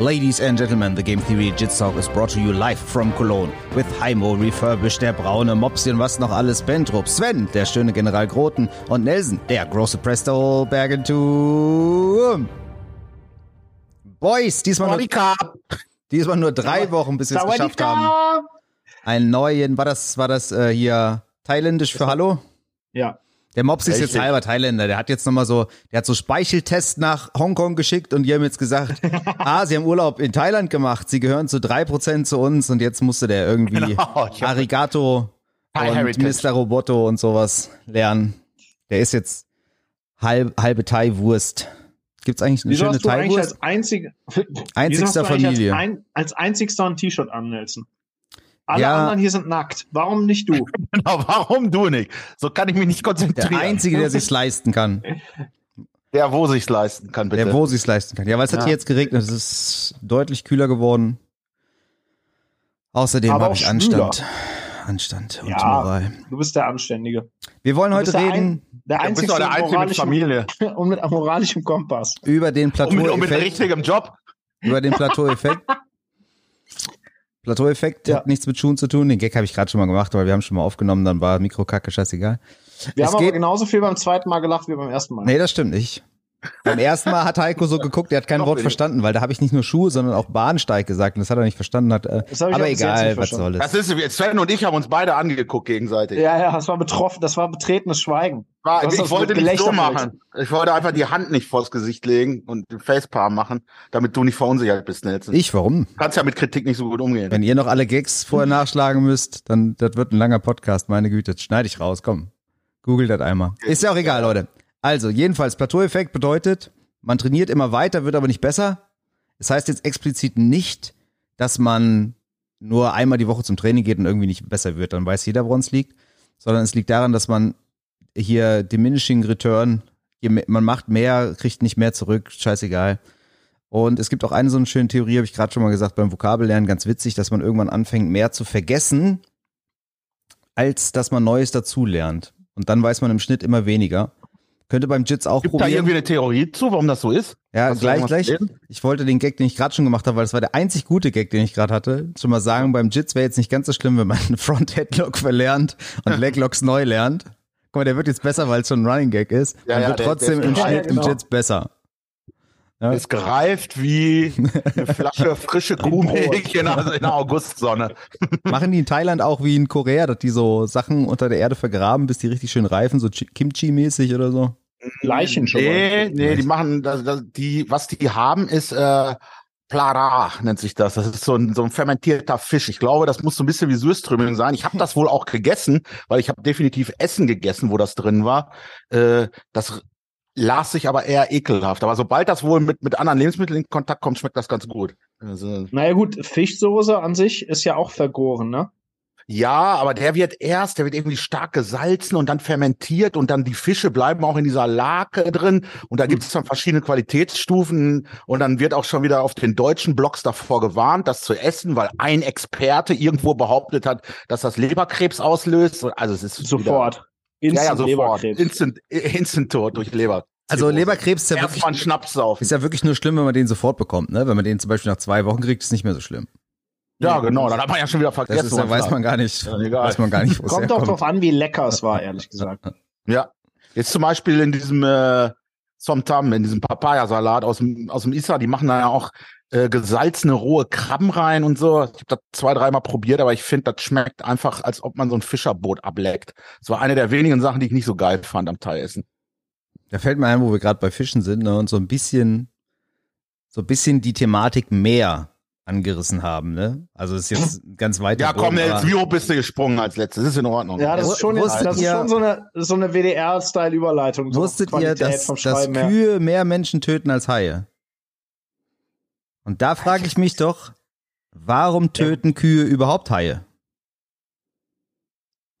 Ladies and gentlemen, the Game Theory Jits Talk is brought to you live from Cologne with Heimo Refurbished, der braune Mopsi und was noch alles, Bentrup, Sven, der schöne General Groten und Nelson, der große Presto Bergentum. Boys, diesmal nur, diesmal nur drei Wochen, bis wir es geschafft haben. Einen neuen, war das, war das äh, hier thailändisch für Hallo? Ja. Der Mops ist jetzt halber Thailänder. Der hat jetzt nochmal so, der hat so Speicheltest nach Hongkong geschickt und die haben jetzt gesagt, ah, sie haben Urlaub in Thailand gemacht, sie gehören zu drei Prozent zu uns und jetzt musste der irgendwie Genau, Arigato und Heritage. Mr. Roboto und sowas lernen. Der ist jetzt halb, halbe Thai-Wurst. Gibt's eigentlich eine Wieso schöne Thai-Wurst? als einzig, Einzigster wieso hast du eigentlich Familie. Als, ein, als einzigster ein T-Shirt an, Nelson. Alle Ja. anderen hier sind nackt. Warum nicht du? Genau, warum du nicht? So kann ich mich nicht Der konzentrieren. Einzige, der sich's leisten kann. Der, wo sich's leisten kann, bitte. Der, wo sich's leisten kann. Ja, weil es hat Ja. hier jetzt geregnet. Es ist deutlich kühler geworden. Außerdem habe ich Anstand. Anstand und Ja. Moral. Du bist der Anständige. Wir wollen Du heute der, reden ein, der Du bist Einzige doch der mit Einzige mit Familie. und mit moralischem Kompass. über den Und mit, und mit Plateau-Effekt. richtigem Job. über den Plateau-Effekt. Plateau-Effekt Ja. hat nichts mit Schuhen zu tun. Den Gag habe ich gerade schon mal gemacht, aber wir haben schon mal aufgenommen, dann war Mikrokacke scheißegal. Wir Es haben aber genauso viel beim zweiten Mal gelacht wie beim ersten Mal. Nee, das stimmt nicht. Beim ersten Mal hat Heiko so geguckt, der hat kein Noch Wort wenig. verstanden, weil da habe ich nicht nur Schuhe, sondern auch Bahnsteig gesagt und das hat er nicht verstanden. Hat, äh, ich aber jetzt egal, was soll es. Das ist, Sven und ich haben uns beide angeguckt gegenseitig. Ja, ja, das war betroffen, das war betretenes Schweigen. War, ich das wollte nicht so machen. Ich wollte einfach die Hand nicht vors Gesicht legen und den Facepalm machen, damit du nicht verunsichert bist, Nelson. Ich, warum? Du kannst ja mit Kritik nicht so gut umgehen. Wenn ihr noch alle Gags vorher nachschlagen müsst, dann das wird ein langer Podcast, meine Güte. Das schneide ich raus, komm. Google das einmal. Ist ja auch egal, Leute. Also, jedenfalls, Plateau-Effekt bedeutet, man trainiert immer weiter, wird aber nicht besser. Das heißt jetzt explizit nicht, dass man nur einmal die Woche zum Training geht und irgendwie nicht besser wird. Dann weiß jeder, woran es liegt. Sondern es liegt daran, dass man hier diminishing return, man macht mehr, kriegt nicht mehr zurück, scheißegal. Und es gibt auch eine so eine schöne Theorie, habe ich gerade schon mal gesagt, beim Vokabellernen, ganz witzig, dass man irgendwann anfängt, mehr zu vergessen, als dass man Neues dazulernt. Und dann weiß man im Schnitt immer weniger. Könnte beim Jits auch Gibt da irgendwie probieren. eine Theorie zu, warum das so ist? Ja, Hast gleich, gleich. gelesen? Ich wollte den Gag, den ich gerade schon gemacht habe, weil das war der einzig gute Gag, den ich gerade hatte. Schon mal sagen, beim Jits wäre jetzt nicht ganz so schlimm, wenn man einen Front-Headlock verlernt und Leglocks neu lernt. Guck mal, der wird jetzt besser, weil es schon ein Running Gag ist. Ja, und ja, wird der- trotzdem der im Schnitt genau. im Jits besser. Ja. Ist gereift wie eine Flasche frische Kuhmilch in der, Augustsonne. Machen die in Thailand auch wie in Korea, dass die so Sachen unter der Erde vergraben, bis die richtig schön reifen, so Chi- Kimchi-mäßig oder so? Leichen schon Nee, mal. nee, die machen, das, das, die, was die haben, ist äh, Plara, nennt sich das. Das ist so ein, so ein fermentierter Fisch. Ich glaube, das muss so ein bisschen wie Süßtrümmeln sein. Ich habe das wohl auch gegessen, weil ich habe definitiv Essen gegessen, wo das drin war. Äh, das las sich aber eher ekelhaft. Aber sobald das wohl mit, mit anderen Lebensmitteln in Kontakt kommt, schmeckt das ganz gut. Also, Naja gut, Fischsoße an sich ist ja auch vergoren, ne? Ja, aber der wird erst, der wird irgendwie stark gesalzen und dann fermentiert und dann die Fische bleiben auch in dieser Lake drin und da gibt es dann verschiedene Qualitätsstufen und dann wird auch schon wieder auf den deutschen Blogs davor gewarnt, das zu essen, weil ein Experte irgendwo behauptet hat, dass das Leberkrebs auslöst. Also es ist Sofort. Wieder, ja, ja, Instant sofort. Leberkrebs. Instant, Instant Tod durch Leber. Also Leberkrebs ist ja, wirklich, ist ja wirklich nur schlimm, wenn man den sofort bekommt. Ne? Wenn man den zum Beispiel nach zwei Wochen kriegt, ist es nicht mehr so schlimm. Ja, genau. Dann hat man ja schon wieder Das vergessen. ist, da was weiß man gar nicht, Ja, egal. weiß man gar nicht, wo Kommt doch drauf an, wie lecker es war, ehrlich gesagt. Ja. Jetzt zum Beispiel in diesem äh, Somtam, in diesem Papayasalat aus dem, aus dem Isar, die machen da ja auch äh, gesalzene rohe Krabben rein und so. Ich habe das zwei, dreimal probiert, aber ich finde, das schmeckt einfach, als ob man so ein Fischerboot ableckt. Das war eine der wenigen Sachen, die ich nicht so geil fand am Thai-Essen. Da fällt mir ein, wo wir gerade bei Fischen sind ne, und so ein bisschen, so ein bisschen die Thematik Meer angerissen haben. Ne? Also ist jetzt ganz weit. Ja, komm, jetzt, wie hoch bist du gesprungen als letztes? Das ist in Ordnung. Ja, das ist schon, das ist ihr- schon so eine, so eine WDR-Style-Überleitung. So Wusstet ihr, Qualität dass, dass. Kühe mehr Menschen töten als Haie? Und da frage ich mich doch, warum töten Kühe überhaupt Haie?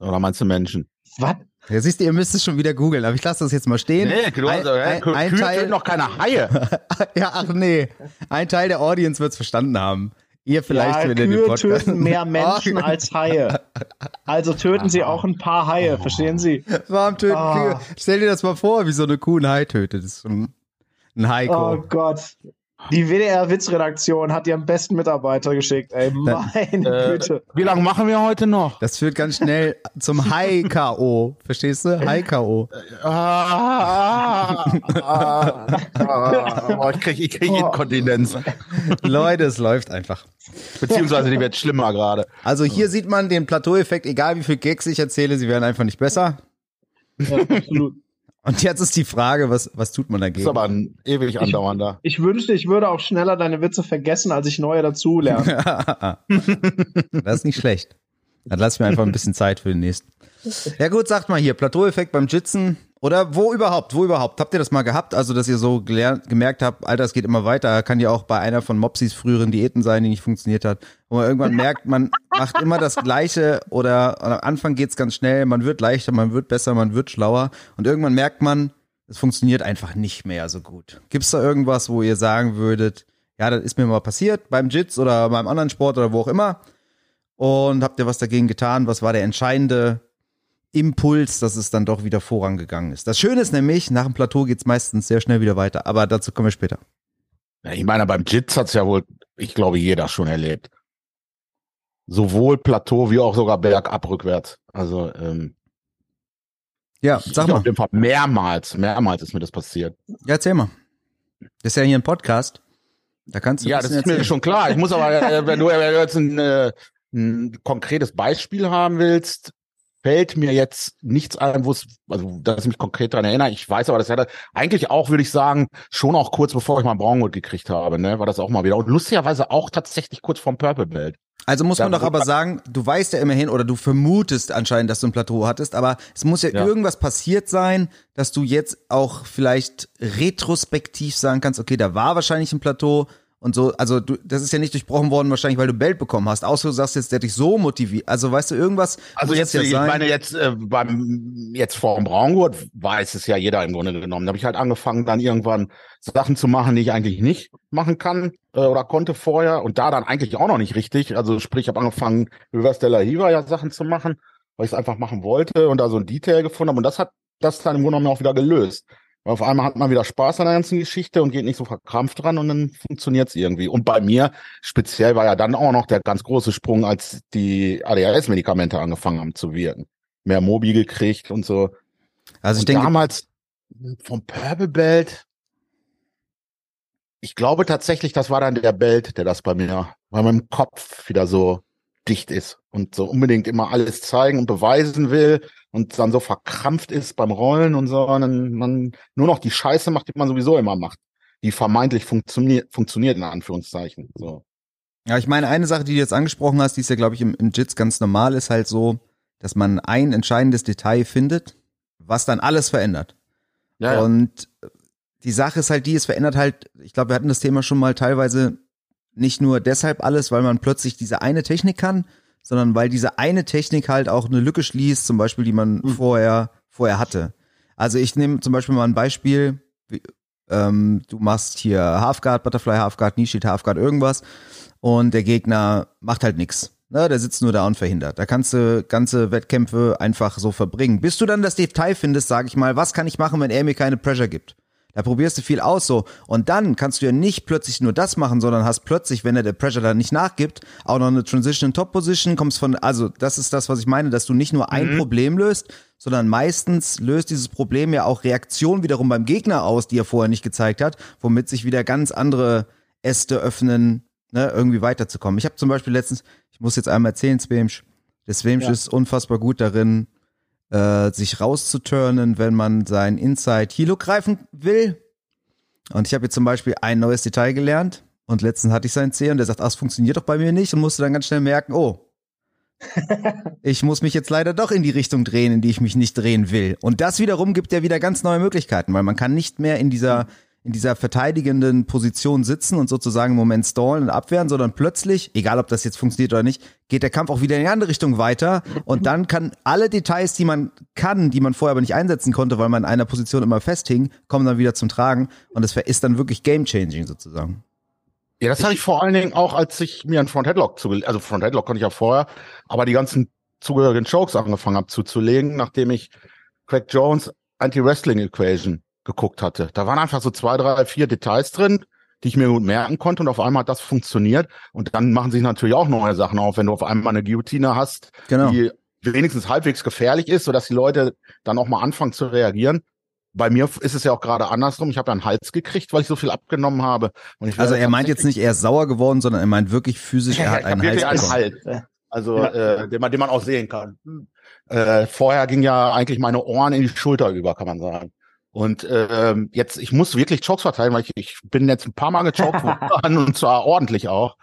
Oder meinst du Menschen? Was? Ja, siehst du, ihr müsst es schon wieder googeln, aber ich lasse das jetzt mal stehen. Nee, du, ein, ein, ein Kühe Teil, töten noch keine Haie. ja, ach nee, ein Teil der Audience wird es verstanden haben. Ihr vielleicht, ja, wenn ihr den Podcast... töten mehr Menschen Oh, als Haie. Also töten sie auch ein paar Haie, verstehen Sie? Warum töten Ah. Kühe? Stell dir das mal vor, wie so eine Kuh ein Hai tötet. Das ist schon ein Heiko. Oh Gott. Die WDR-Witzredaktion hat ihren besten Mitarbeiter geschickt, ey. Meine Äh, Güte. wie lange machen wir heute noch? Das führt ganz schnell zum High-K.O. Verstehst du? High-K.O. Ah, ah, ah, ah, oh, ich kriege ich krieg Inkontinenz. Leute, es läuft einfach. Beziehungsweise die wird schlimmer gerade. Also hier sieht man den Plateau-Effekt, egal wie viel Gags ich erzähle, sie werden einfach nicht besser. Ja, absolut. Und jetzt ist die Frage, was, was tut man Ist dagegen? aber ein ewig andauernder. Ich wünschte, ich würde auch schneller deine Witze vergessen, als ich neue dazulerne. das ist nicht schlecht. Dann lass mir einfach ein bisschen Zeit für den nächsten. Ja gut, sagt mal hier, Plateau-Effekt beim Jitzen oder wo überhaupt, wo überhaupt? Habt ihr das mal gehabt? Also, dass ihr so gelernt, gemerkt habt, Alter, es geht immer weiter. Kann ja auch bei einer von Mopsis früheren Diäten sein, die nicht funktioniert hat. Wo man irgendwann merkt, man macht immer das Gleiche oder am Anfang geht's ganz schnell, man wird leichter, man wird besser, man wird schlauer und irgendwann merkt man, es funktioniert einfach nicht mehr so gut. Gibt's da irgendwas, wo ihr sagen würdet, ja, das ist mir mal passiert beim Jits oder beim anderen Sport oder wo auch immer? Und habt ihr was dagegen getan? Was war der entscheidende Impuls, dass es dann doch wieder vorangegangen ist? Das Schöne ist nämlich, nach dem Plateau geht's meistens sehr schnell wieder weiter, aber dazu kommen wir später. Ja, ich meine, beim Jits hat's ja wohl, ich glaube, jeder schon erlebt. Sowohl Plateau wie auch sogar bergab rückwärts. Also, ähm, Ja, ich sag auf mal. jeden Fall mehrmals, mehrmals ist mir das passiert. Ja, erzähl mal. Das ist ja hier ein Podcast. Da kannst du Ja, das ist mir erzählen. schon klar. Ich muss aber, äh, wenn du wenn du jetzt ein, äh, ein konkretes Beispiel haben willst, fällt mir jetzt nichts ein, wo es, also dass ich mich konkret daran erinnere. Ich weiß aber, das eigentlich auch, würde ich sagen, schon auch kurz bevor ich mal Braungut gekriegt habe, ne, war das auch mal wieder. Und lustigerweise auch tatsächlich kurz vorm Purple Belt. Also muss man Da- doch aber sagen, du weißt ja immerhin oder du vermutest anscheinend, dass du ein Plateau hattest, aber es muss ja, Ja. irgendwas passiert sein, dass du jetzt auch vielleicht retrospektiv sagen kannst, okay, da war wahrscheinlich ein Plateau und so, also du, das ist ja nicht durchbrochen worden wahrscheinlich, weil du Belt bekommen hast, außer du sagst jetzt, der dich so motiviert, also weißt du, irgendwas Also jetzt, ja ich sein. meine jetzt äh, beim jetzt vor dem Braungurt weiß es ja jeder im Grunde genommen. Da habe ich halt angefangen, dann irgendwann Sachen zu machen, die ich eigentlich nicht machen kann äh, oder konnte vorher und da dann eigentlich auch noch nicht richtig. Also sprich, ich habe angefangen, Reverse Della Hiva ja Sachen zu machen, weil ich es einfach machen wollte und da so ein Detail gefunden habe und das hat das dann im Grunde genommen auch wieder gelöst. Auf einmal hat man wieder Spaß an der ganzen Geschichte und geht nicht so verkrampft dran und dann funktioniert's irgendwie. Und bei mir speziell war ja dann auch noch der ganz große Sprung, als die ADHS-Medikamente angefangen haben zu wirken. Mehr Mobi gekriegt und so. also ich und denke, damals vom Purple Belt, ich glaube tatsächlich, das war dann der Belt, der das bei mir, weil mein Kopf wieder so dicht ist und so unbedingt immer alles zeigen und beweisen will und dann so verkrampft ist beim Rollen und so, und dann man nur noch die Scheiße macht, die man sowieso immer macht, die vermeintlich funktioniert, funktioniert in Anführungszeichen. So. Ja, ich meine, eine Sache, die du jetzt angesprochen hast, die ist ja, glaube ich, im, im Jits ganz normal, ist halt so, dass man ein entscheidendes Detail findet, was dann alles verändert. Ja, ja. Und die Sache ist halt die, es verändert halt, ich glaube, wir hatten das Thema schon mal teilweise nicht nur deshalb alles, weil man plötzlich diese eine Technik kann, sondern weil diese eine Technik halt auch eine Lücke schließt, zum Beispiel, die man vorher, vorher hatte. Also ich nehme zum Beispiel mal ein Beispiel, wie, ähm, du machst hier Halfguard, Butterfly Halfguard, Knee Shield Halfguard, irgendwas und der Gegner macht halt nix. Ne, der sitzt nur da und verhindert. Da kannst du ganze Wettkämpfe einfach so verbringen. Bis du dann das Detail findest, sage ich mal, was kann ich machen, wenn er mir keine Pressure gibt? Da probierst du viel aus so. Und dann kannst du ja nicht plötzlich nur das machen, sondern hast plötzlich, wenn er der Pressure dann nicht nachgibt, auch noch eine Transition in Top Position, kommst von, also das ist das, was ich meine, dass du nicht nur ein Problem löst, sondern meistens löst dieses Problem ja auch Reaktion wiederum beim Gegner aus, die er vorher nicht gezeigt hat, womit sich wieder ganz andere Äste öffnen, ne, irgendwie weiterzukommen. Ich habe zum Beispiel letztens, ich muss jetzt einmal erzählen, Swemsch, der Swemsch Ja. ist unfassbar gut darin, äh, sich rauszuturnen, wenn man sein Inside Hilo greifen will. Und ich habe jetzt zum Beispiel ein neues Detail gelernt und letztens hatte ich seinen C und der sagt, ach, es funktioniert doch bei mir nicht und musste dann ganz schnell merken, oh, ich muss mich jetzt leider doch in die Richtung drehen, in die ich mich nicht drehen will. Und das wiederum gibt ja wieder ganz neue Möglichkeiten, weil man kann nicht mehr in dieser in dieser verteidigenden Position sitzen und sozusagen im Moment stallen und abwehren, sondern plötzlich, egal ob das jetzt funktioniert oder nicht, geht der Kampf auch wieder in die andere Richtung weiter und dann kann alle Details, die man kann, die man vorher aber nicht einsetzen konnte, weil man in einer Position immer festhing, kommen dann wieder zum Tragen und es ist dann wirklich game-changing sozusagen. Ja, das hatte ich vor allen Dingen auch, als ich mir einen Front Headlock zugelegt, also Front Headlock konnte ich ja vorher, aber die ganzen zugehörigen Chokes angefangen habe zuzulegen, nachdem ich Craig Jones Anti-Wrestling Equation geguckt hatte. Da waren einfach so zwei, drei, vier Details drin, die ich mir gut merken konnte und auf einmal hat das funktioniert und dann machen sich natürlich auch neue Sachen auf, wenn du auf einmal eine Guillotine hast, Genau. die wenigstens halbwegs gefährlich ist, sodass die Leute dann auch mal anfangen zu reagieren. Bei mir ist es ja auch gerade andersrum. Ich habe ja einen Hals gekriegt, weil ich so viel abgenommen habe. Und ich Also er meint jetzt nicht, er ist sauer geworden, sondern er meint wirklich physisch, er hat einen Hals einen bekommen. Hals. Also, Ja. äh, den, man, den man auch sehen kann. Äh, vorher ging ja eigentlich meine Ohren in die Schulter über, kann man sagen. Und ähm, jetzt, ich muss wirklich Chokes verteilen, weil ich, ich bin jetzt ein paar Mal gechoked worden und zwar ordentlich auch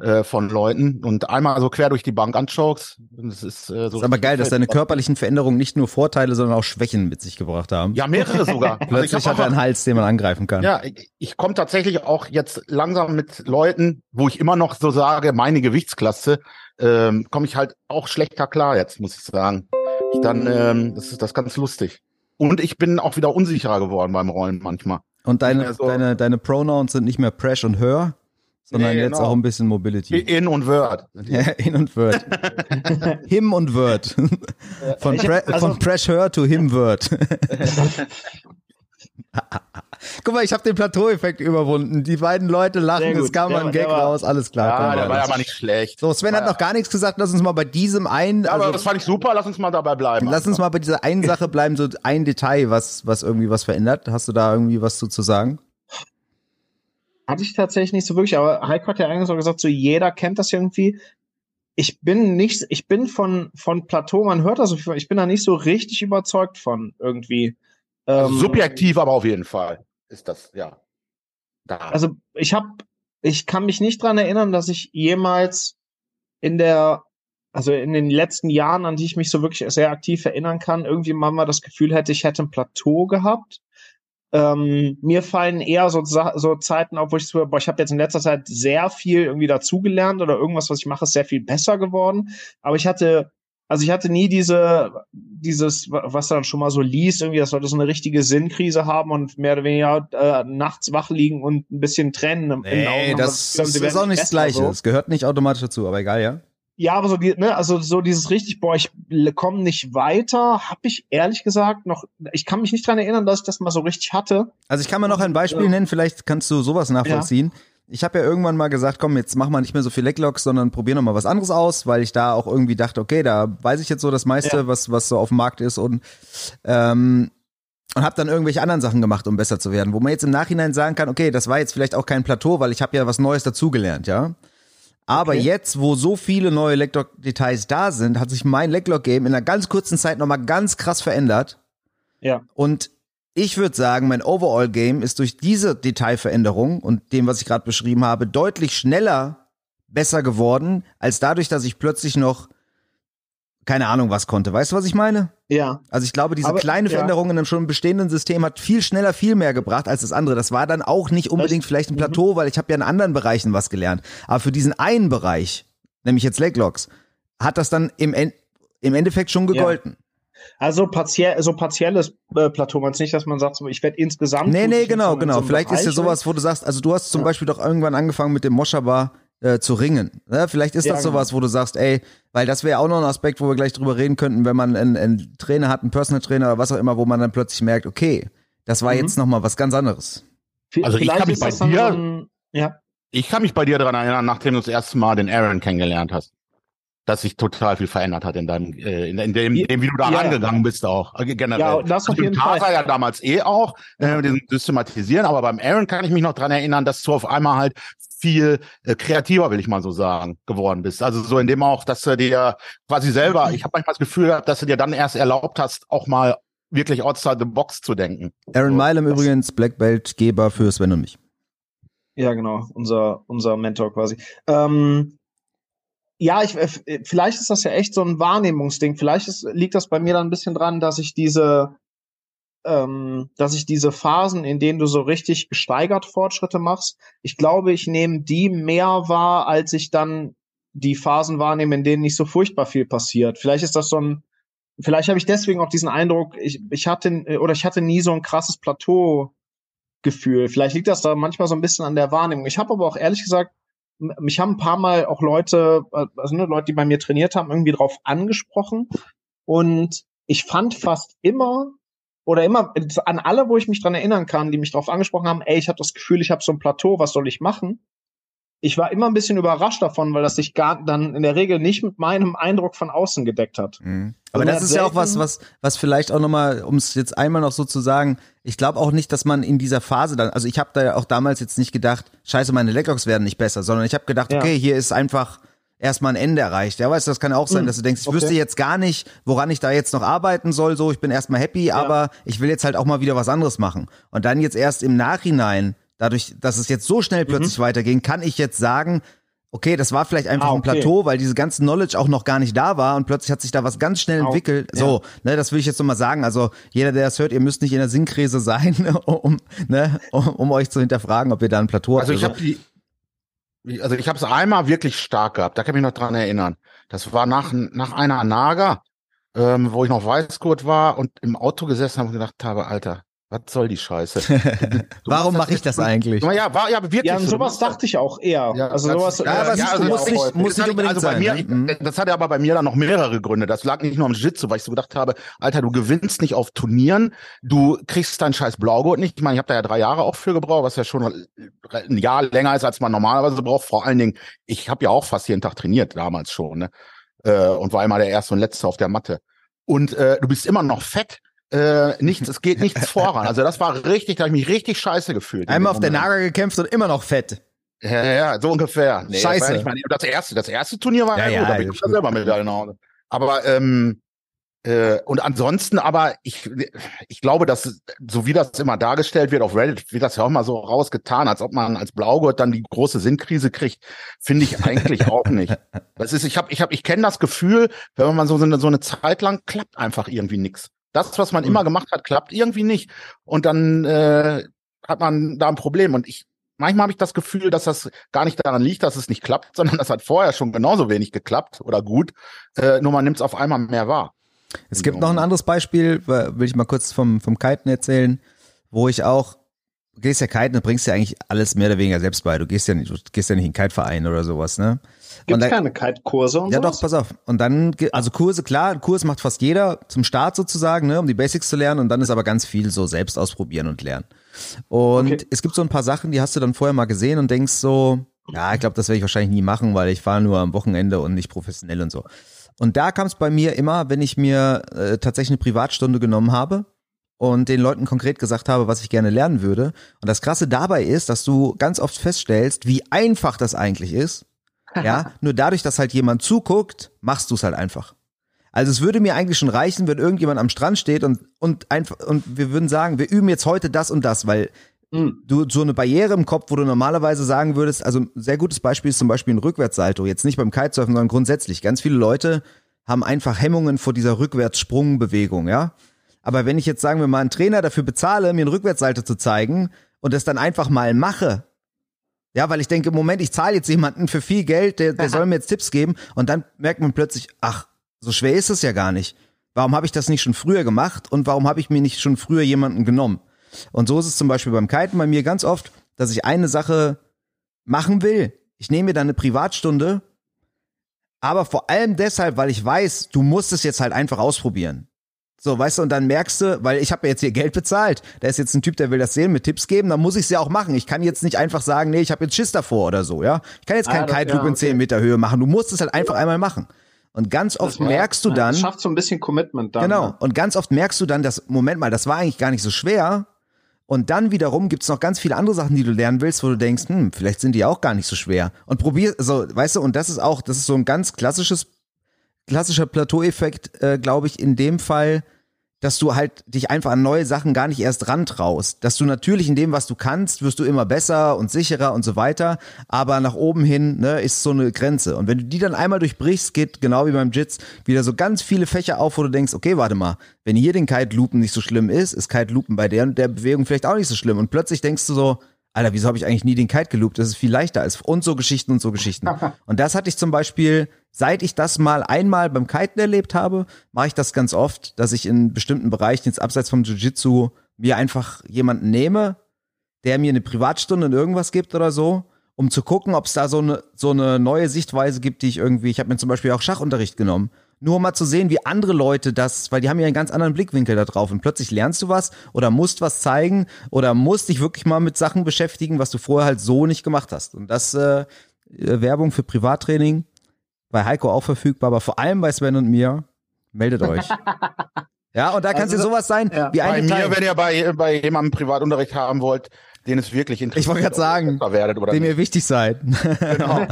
äh, von Leuten und einmal so quer durch die Bank an Chokes. Das ist, äh, so Das ist aber geil, dass deine Körper körperlichen Veränderungen nicht nur Vorteile, sondern auch Schwächen mit sich gebracht haben. Ja, mehrere sogar. Also ich Plötzlich hab hat er einen Hals, den man angreifen kann. Ja, ich, ich komme tatsächlich auch jetzt langsam mit Leuten, wo ich immer noch so sage, meine Gewichtsklasse, ähm, komme ich halt auch schlechter klar jetzt, muss ich sagen. Ich dann, ähm, das ist das ist ganz lustig. Und ich bin auch wieder unsicherer geworden beim Rollen manchmal. Und deine, Also- deine, deine Pronouns sind nicht mehr Presh und Her, sondern Nee, jetzt genau. auch ein bisschen Mobility. In und Word. Ja, in und Word. him und Word. Von, Pre also- von Presh Her to him Word. Guck mal, ich habe den Plateau-Effekt überwunden. Die beiden Leute lachen, es kam Der mal ein Gag war- raus, alles klar. Ja, komm, der war alles. aber nicht schlecht. So, Sven hat Ja. noch gar nichts gesagt. Lass uns mal bei diesem einen, Ja, aber also, das fand ich super, lass uns mal dabei bleiben. lass uns mal bei dieser einen Sache bleiben, so ein Detail, was, was irgendwie was verändert. Hast du da irgendwie was zu, zu sagen? Hatte ich tatsächlich nicht so wirklich, aber Heiko hat ja eigentlich so gesagt, so jeder kennt das irgendwie. Ich bin nicht, ich bin von, von Plateau, man hört das so viel, ich bin da nicht so richtig überzeugt von irgendwie. also Ähm, subjektiv, aber auf jeden Fall ist das, ja. Da. Also ich habe, ich kann mich nicht dran erinnern, dass ich jemals in der, also in den letzten Jahren, an die ich mich so wirklich sehr aktiv erinnern kann, irgendwie mal mal das Gefühl hätte, ich hätte ein Plateau gehabt. Ähm, mir fallen eher so, so Zeiten auf, wo ich so, boah, ich habe jetzt in letzter Zeit sehr viel irgendwie dazugelernt oder irgendwas, was ich mache, ist sehr viel besser geworden. Aber ich hatte, also ich hatte nie diese, dieses, was dann schon mal so liest, irgendwie, dass Leute so eine richtige Sinnkrise haben und mehr oder weniger äh, nachts wach liegen und ein bisschen Tränen im, in den Augen Nee, haben, das, weil das ist auch nicht das Gleiche. so. Es gehört nicht automatisch dazu, aber egal, ja. Ja, aber so, die, ne, also so dieses richtig, boah, ich komme nicht weiter, habe ich ehrlich gesagt noch, ich kann mich nicht dran erinnern, dass ich das mal so richtig hatte. Also ich kann mir noch ein Beispiel Ja. nennen, vielleicht kannst du sowas nachvollziehen. Ich habe ja irgendwann mal gesagt, komm, jetzt mach mal nicht mehr so viel Leglocks, sondern probier noch mal was anderes aus, weil ich da auch irgendwie dachte, okay, da weiß ich jetzt so das meiste, Ja. was was so auf dem Markt ist und ähm, und habe dann irgendwelche anderen Sachen gemacht, um besser zu werden, wo man jetzt im Nachhinein sagen kann, okay, das war jetzt vielleicht auch kein Plateau, weil ich habe ja was Neues dazugelernt, ja. Aber Okay. jetzt, wo so viele neue Leglock-Details da sind, hat sich mein Leglock-Game in einer ganz kurzen Zeit noch mal ganz krass verändert. Ja. Und ich würde sagen, mein Overall-Game ist durch diese Detailveränderung und dem, was ich gerade beschrieben habe, deutlich schneller besser geworden, als dadurch, dass ich plötzlich noch keine Ahnung was konnte. Weißt du, was ich meine? Ja. Also ich glaube, diese Aber- kleine ja. Veränderung in einem schon bestehenden System hat viel schneller viel mehr gebracht als das andere. Das war dann auch nicht unbedingt vielleicht ein Plateau, weil ich habe ja in anderen Bereichen was gelernt. Aber für diesen einen Bereich, nämlich jetzt Leglocks, hat das dann im, En im Endeffekt schon gegolten. Also partiell, so partielles äh, Plateau, man nicht, dass man sagt, so, ich werde insgesamt. Nee, nee, ich genau, genau. so einem Vielleicht ist ja Bereich sowas, wo du sagst, also du hast zum Ja. Beispiel doch irgendwann angefangen mit dem Moschaba äh, zu ringen. Ne? Vielleicht ist Ja, das sowas, wo du sagst, ey, weil das wäre auch noch ein Aspekt, wo wir gleich drüber reden könnten, wenn man einen, einen Trainer hat, einen Personal Trainer oder was auch immer, wo man dann plötzlich merkt, okay, das war Mhm. jetzt noch mal was ganz anderes. Also ich kann mich bei dir- ein, ja. Ich kann mich bei dir daran erinnern, nachdem du das erste Mal den Aaron kennengelernt hast, dass sich total viel verändert hat in deinem, äh, in, in dem, Ja, dem, wie du da ja. rangegangen bist auch, äh, generell. Ja, das auf Also jeden Fall. Ja damals eh auch, äh, dem Systematisieren, aber beim Aaron kann ich mich noch dran erinnern, dass du auf einmal halt viel äh, kreativer, will ich mal so sagen, geworden bist. Also so in dem auch, dass du dir quasi selber, ich habe manchmal das Gefühl gehabt, dass du dir dann erst erlaubt hast, auch mal wirklich outside the box zu denken. Aaron So, Milam das- übrigens, Black Belt Geber für Sven und mich. Ja, genau, unser, unser Mentor quasi. Ähm, ja, ich, äh, vielleicht ist das ja echt so ein Wahrnehmungsding. Vielleicht ist, liegt das bei mir dann ein bisschen dran, dass ich diese, ähm, dass ich diese Phasen, in denen du so richtig gesteigert Fortschritte machst, ich glaube, ich nehme die mehr wahr, als ich dann die Phasen wahrnehme, in denen nicht so furchtbar viel passiert. Vielleicht ist das so ein, vielleicht habe ich deswegen auch diesen Eindruck, ich, ich hatte, oder ich hatte nie so ein krasses Plateau, Gefühl. Vielleicht liegt das da manchmal so ein bisschen an der Wahrnehmung. Ich habe aber auch ehrlich gesagt, mich haben ein paar Mal auch Leute, äh, also ne, Leute, die bei mir trainiert haben, irgendwie drauf angesprochen. Und ich fand fast immer, oder immer an alle, wo ich mich dran erinnern kann, die mich darauf angesprochen haben, ey, ich habe das Gefühl, ich habe so ein Plateau, was soll ich machen? Ich war immer ein bisschen überrascht davon, weil das sich gar dann in der Regel nicht mit meinem Eindruck von außen gedeckt hat. Mhm. Aber das ist ja auch was, was, was vielleicht auch nochmal, um es jetzt einmal noch so zu sagen, ich glaube auch nicht, dass man in dieser Phase dann, also ich habe da ja auch damals jetzt nicht gedacht, scheiße, meine Leglocks werden nicht besser, sondern ich habe gedacht, ja. okay, hier ist einfach erstmal ein Ende erreicht. Ja, weißt du, das kann auch sein, hm, dass du denkst, ich okay. wüsste jetzt gar nicht, woran ich da jetzt noch arbeiten soll, so, ich bin erstmal happy, ja. aber ich will jetzt halt auch mal wieder was anderes machen. Und dann jetzt erst im Nachhinein, dadurch, dass es jetzt so schnell plötzlich mhm. weiterging, kann ich jetzt sagen, okay, das war vielleicht einfach ah, okay. ein Plateau, weil diese ganze Knowledge auch noch gar nicht da war und plötzlich hat sich da was ganz schnell entwickelt. Ja. So, ne, das will ich jetzt nochmal sagen. Also jeder, der das hört, ihr müsst nicht in der Sinnkrise sein, um, ne, um, um euch zu hinterfragen, ob ihr da ein Plateau also habt. Also ich habe die, also ich habe es einmal wirklich stark gehabt, da kann ich mich noch dran erinnern. Das war nach, nach einer Naga, ähm, wo ich noch Weißgurt war und im Auto gesessen habe und gedacht habe, Alter, was soll die Scheiße? Du, Warum mache ich das eigentlich? Ja, war ja wirklich. Ja, so, sowas dachte ich auch eher. Ja, also sowas. Ja, aber ja, also muss nicht, muss nicht unbedingt also sein. Bei mir, ne? Mhm. Das hatte aber bei mir dann noch mehrere Gründe. Das lag nicht nur am Jiu-Jitsu, weil ich so gedacht habe, Alter, du gewinnst nicht auf Turnieren, du kriegst dein scheiß Blaugurt nicht. Ich meine, ich habe da ja drei Jahre auch für gebraucht, was ja schon ein Jahr länger ist, als man normalerweise braucht. Vor allen Dingen, ich habe ja auch fast jeden Tag trainiert damals schon, ne? Äh, und war immer der Erste und Letzte auf der Matte. Und äh, du bist immer noch fett äh, nichts, es geht nichts voran. Also das war richtig, da habe ich mich richtig scheiße gefühlt. Einmal auf der Nager gekämpft und immer noch fett. Ja, ja, so ungefähr. Nee, scheiße. Das, das, erste, das erste Turnier war ja, ja, gut, da bin ich selber mit Hause. Aber ähm, äh, und ansonsten, aber ich, ich glaube, dass so wie das immer dargestellt wird auf Reddit, wird das ja auch mal so rausgetan, als ob man als Blaugurt dann die große Sinnkrise kriegt, finde ich eigentlich auch nicht. Das ist, ich habe, ich habe, ich kenne das Gefühl, wenn man so, so eine, so eine Zeit lang klappt einfach irgendwie nix. Das, was man mhm. immer gemacht hat, klappt irgendwie nicht. Und dann äh, hat man da ein Problem. Und ich, manchmal habe ich das Gefühl, dass das gar nicht daran liegt, dass es nicht klappt, sondern das hat vorher schon genauso wenig geklappt oder gut. Äh, nur man nimmt es auf einmal mehr wahr. Es gibt noch ein anderes Beispiel, will ich mal kurz vom, vom Kiten erzählen, wo ich auch du gehst ja kiten, du bringst ja eigentlich alles mehr oder weniger selbst bei. Du gehst ja nicht, du gehst ja nicht in einen Kiteverein oder sowas, ne? Gibt es keine Kite-Kurse und Ja sowas? doch, pass auf. Und dann, also Kurse, klar, ein Kurs macht fast jeder zum Start sozusagen, ne, um die Basics zu lernen und dann ist aber ganz viel so selbst ausprobieren und lernen. Und okay. es gibt so ein paar Sachen, die hast du dann vorher mal gesehen und denkst so, ja, ich glaube, das werde ich wahrscheinlich nie machen, weil ich fahre nur am Wochenende und nicht professionell und so. Und da kam es bei mir immer, wenn ich mir äh, tatsächlich eine Privatstunde genommen habe, und den Leuten konkret gesagt habe, was ich gerne lernen würde. Und das Krasse dabei ist, dass du ganz oft feststellst, wie einfach das eigentlich ist. Ja, nur dadurch, dass halt jemand zuguckt, machst du es halt einfach. Also es würde mir eigentlich schon reichen, wenn irgendjemand am Strand steht und und einfach und wir würden sagen, wir üben jetzt heute das und das, weil mhm. du so eine Barriere im Kopf, wo du normalerweise sagen würdest, also ein sehr gutes Beispiel ist zum Beispiel ein Rückwärtssalto, jetzt nicht beim Kitesurfen, sondern grundsätzlich. Ganz viele Leute haben einfach Hemmungen vor dieser Rückwärtssprungbewegung, ja. Aber wenn ich jetzt sagen wir mal einen Trainer dafür bezahle, mir einen Rückwärtssalto zu zeigen und das dann einfach mal mache, ja, weil ich denke, im Moment, ich zahle jetzt jemanden für viel Geld, der, der soll mir jetzt Tipps geben und dann merkt man plötzlich, ach, so schwer ist es ja gar nicht. Warum habe ich das nicht schon früher gemacht und warum habe ich mir nicht schon früher jemanden genommen? Und so ist es zum Beispiel beim Kiten bei mir ganz oft, dass ich eine Sache machen will. Ich nehme mir dann eine Privatstunde, aber vor allem deshalb, weil ich weiß, du musst es jetzt halt einfach ausprobieren. So, weißt du, und dann merkst du, weil ich habe ja jetzt hier Geld bezahlt, da ist jetzt ein Typ, der will das sehen, mit Tipps geben, dann muss ich es ja auch machen. Ich kann jetzt nicht einfach sagen, nee, ich habe jetzt Schiss davor oder so, ja. Ich kann jetzt keinen ah, Kite Loop ja, okay. in 10 Meter Höhe machen. Du musst es halt einfach einmal machen. Und ganz oft war, merkst du dann. Das schafft so ein bisschen Commitment dann. Genau. Ne? Und ganz oft merkst du dann, dass, Moment mal, das war eigentlich gar nicht so schwer. Und dann wiederum gibt's noch ganz viele andere Sachen, die du lernen willst, wo du denkst, hm, vielleicht sind die auch gar nicht so schwer. Und probier, so, weißt du, und das ist auch, das ist so ein ganz klassisches, klassischer Plateau-Effekt, äh, glaube ich, in dem Fall, dass du halt dich einfach an neue Sachen gar nicht erst rantraust. Dass du natürlich in dem, was du kannst, wirst du immer besser und sicherer und so weiter. Aber nach oben hin ne, ist so eine Grenze. Und wenn du die dann einmal durchbrichst, geht genau wie beim Jits wieder so ganz viele Fächer auf, wo du denkst, okay, warte mal, wenn hier den Kite Loopen nicht so schlimm ist, ist Kite Loopen bei der und der Bewegung vielleicht auch nicht so schlimm. Und plötzlich denkst du so, Alter, wieso habe ich eigentlich nie den Kite geloopt? Das ist viel leichter als und so Geschichten und so Geschichten. und das hatte ich zum Beispiel, seit ich das mal einmal beim Kiten erlebt habe, mache ich das ganz oft, dass ich in bestimmten Bereichen jetzt abseits vom Jiu-Jitsu mir einfach jemanden nehme, der mir eine Privatstunde in irgendwas gibt oder so, um zu gucken, ob es da so eine so eine neue Sichtweise gibt, die ich irgendwie, ich habe mir zum Beispiel auch Schachunterricht genommen, Nur um mal zu sehen, wie andere Leute das, weil die haben ja einen ganz anderen Blickwinkel da drauf und plötzlich lernst du was oder musst was zeigen oder musst dich wirklich mal mit Sachen beschäftigen, was du vorher halt so nicht gemacht hast. Und das äh, äh Werbung für Privattraining bei Heiko auch verfügbar, aber vor allem bei Sven und mir. Meldet euch. Ja, und da kann es also, ja sowas sein ja. wie ein Bei mir, wenn ihr bei, bei jemandem Privatunterricht haben wollt, den es wirklich interessiert. Ich wollte gerade sagen, werdet oder dem ihr wichtig seid. Genau.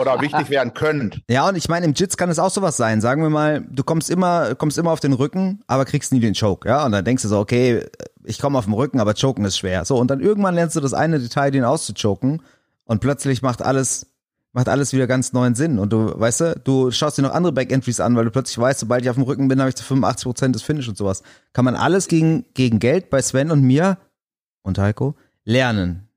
oder wichtig werden könnt. Ja, und ich meine, im Jits kann es auch sowas sein. Sagen wir mal, du kommst immer, kommst immer auf den Rücken, aber kriegst nie den Choke. Ja, und dann denkst du so, okay, ich komme auf den Rücken, aber choken ist schwer. So, und dann irgendwann lernst du das eine Detail, den auszuchoken. Und plötzlich macht alles macht alles wieder ganz neuen Sinn. Und du, weißt du, du schaust dir noch andere Backentries an, weil du plötzlich weißt, sobald ich auf dem Rücken bin, habe ich zu 85 Prozent des Finish und sowas. Kann man alles gegen, gegen Geld bei Sven und mir und Heiko lernen.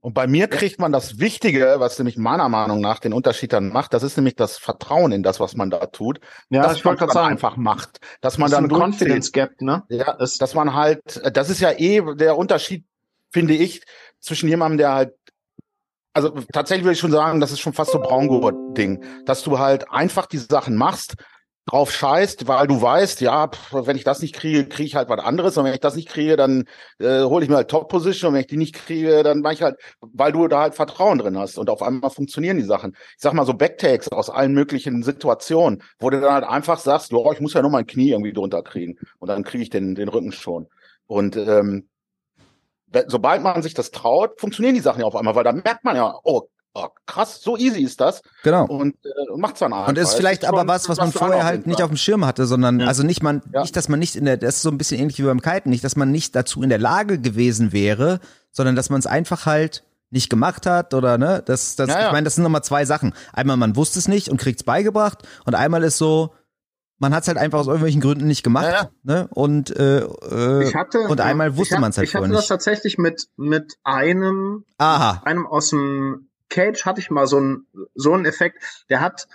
Und bei mir kriegt man das Wichtige, was nämlich meiner Meinung nach den Unterschied dann macht, das ist nämlich das Vertrauen in das, was man da tut. Ja, dass ich wollte gerade sagen, einfach macht, dass man das dann Confidence Gap, ne? Ja, das, dass man halt, das ist ja eh der Unterschied, finde ich, zwischen jemandem, der halt also tatsächlich würde ich schon sagen, das ist schon fast so Braungurt-Ding, dass du halt einfach die Sachen machst, drauf scheißt, weil du weißt, ja, wenn ich das nicht kriege, kriege ich halt was anderes. Und wenn ich das nicht kriege, dann äh, hole ich mir halt Top-Position. Und wenn ich die nicht kriege, dann mache ich halt, weil du da halt Vertrauen drin hast. Und auf einmal funktionieren die Sachen. Ich sag mal so Backtakes aus allen möglichen Situationen, wo du dann halt einfach sagst, oh, ich muss ja nur mein Knie irgendwie drunter kriegen. Und dann kriege ich den, den Rücken schon. Und ähm, sobald man sich das traut, funktionieren die Sachen ja auf einmal, weil da merkt man ja, oh, oh krass, so easy ist das. Genau. Und äh, macht's dann einfach. Und ist vielleicht ist aber was, was man vorher halt nicht auf dem Schirm hatte, sondern ja. also nicht man, ja. nicht, dass man nicht in der, das ist so ein bisschen ähnlich wie beim Kiten, nicht, dass man nicht dazu in der Lage gewesen wäre, sondern dass man es einfach halt nicht gemacht hat oder ne, das, das, ja, ich meine, das sind nochmal zwei Sachen. Einmal man wusste es nicht und kriegt's beigebracht und einmal ist so, man hat es halt einfach aus irgendwelchen Gründen nicht gemacht. Ja, ja. Ne? Und, äh, äh, hatte, und einmal wusste man es halt nicht. Ich hatte das tatsächlich mit, mit einem, Aha. einem aus dem Cage hatte ich mal so einen, so einen Effekt. Der hat,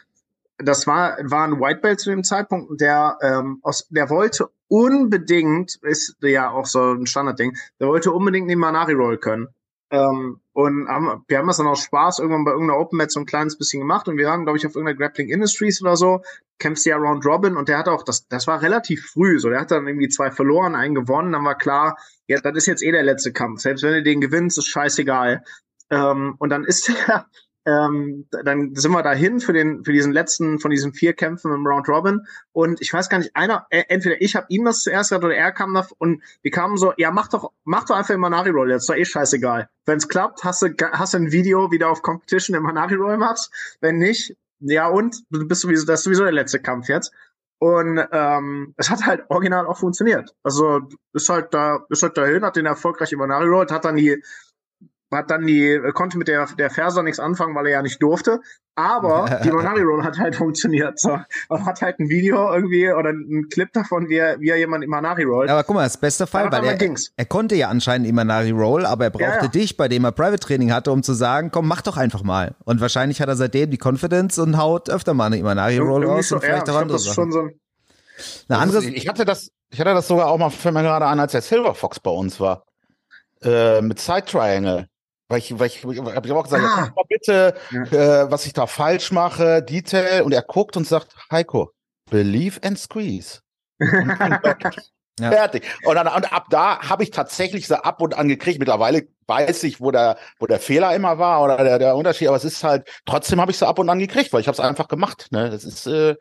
das war, war ein White Belt zu dem Zeitpunkt, der, ähm, aus, der wollte unbedingt, ist ja auch so ein Standardding, der wollte unbedingt den Manari Roll können. Ähm, und haben, wir haben das dann auch Spaß irgendwann bei irgendeiner Open Match so ein kleines bisschen gemacht und wir waren, glaube ich, auf irgendeiner Grappling Industries oder so, kämpfst ja Round Robin und der hat auch, das, das war relativ früh, so, der hat dann irgendwie zwei verloren, einen gewonnen, dann war klar, ja, das ist jetzt eh der letzte Kampf. Selbst wenn du den gewinnst, ist scheißegal. Ähm, und dann ist der, ähm, dann sind wir dahin für den für diesen letzten von diesen vier Kämpfen im Round Robin. Und ich weiß gar nicht einer äh, entweder ich habe ihm das zuerst gesagt oder er kam da und wir kamen so ja mach doch mach doch einfach immer Nari Roll jetzt ist doch eh scheißegal. Wenn es klappt hast du hast du ein Video wieder auf Competition im Nari Roll machst. Wenn nicht ja und du bist sowieso das ist sowieso der letzte Kampf jetzt. Und ähm, es hat halt original auch funktioniert. Also ist halt da, ist halt dahin, hat den erfolgreich über Nari Roll, hat dann die hat dann die, konnte mit der, der Versa nichts anfangen, weil er ja nicht durfte. Aber die Monari Roll hat halt funktioniert. So. Und hat halt ein Video irgendwie oder einen Clip davon, wie er, wie er jemand Imanari Roll. Aber guck mal, das beste Fall, weil er, er konnte ja anscheinend Imanari Roll, aber er brauchte ja, ja. dich, bei dem er Private Training hatte, um zu sagen, komm, mach doch einfach mal. Und wahrscheinlich hat er seitdem die Confidence und haut öfter mal eine Imanari Roll raus und vielleicht ja, auch andere Sachen. So ein eine andere ich hatte das, ich hatte das sogar auch mal, fällt mir gerade an, als der Silver Fox bei uns war. Äh, mit Side Triangle. Weil ich, weil ich, ich habe auch gesagt, ah. mal bitte, ja. äh, was ich da falsch mache, Detail. Und er guckt und sagt, Heiko, believe and squeeze. ja. Fertig. Und, dann, und ab da habe ich tatsächlich so ab und an gekriegt. Mittlerweile weiß ich, wo der, wo der Fehler immer war oder der, der Unterschied. Aber es ist halt, trotzdem habe ich so ab und an gekriegt, weil ich habe es einfach gemacht. Ne? Das ist, äh,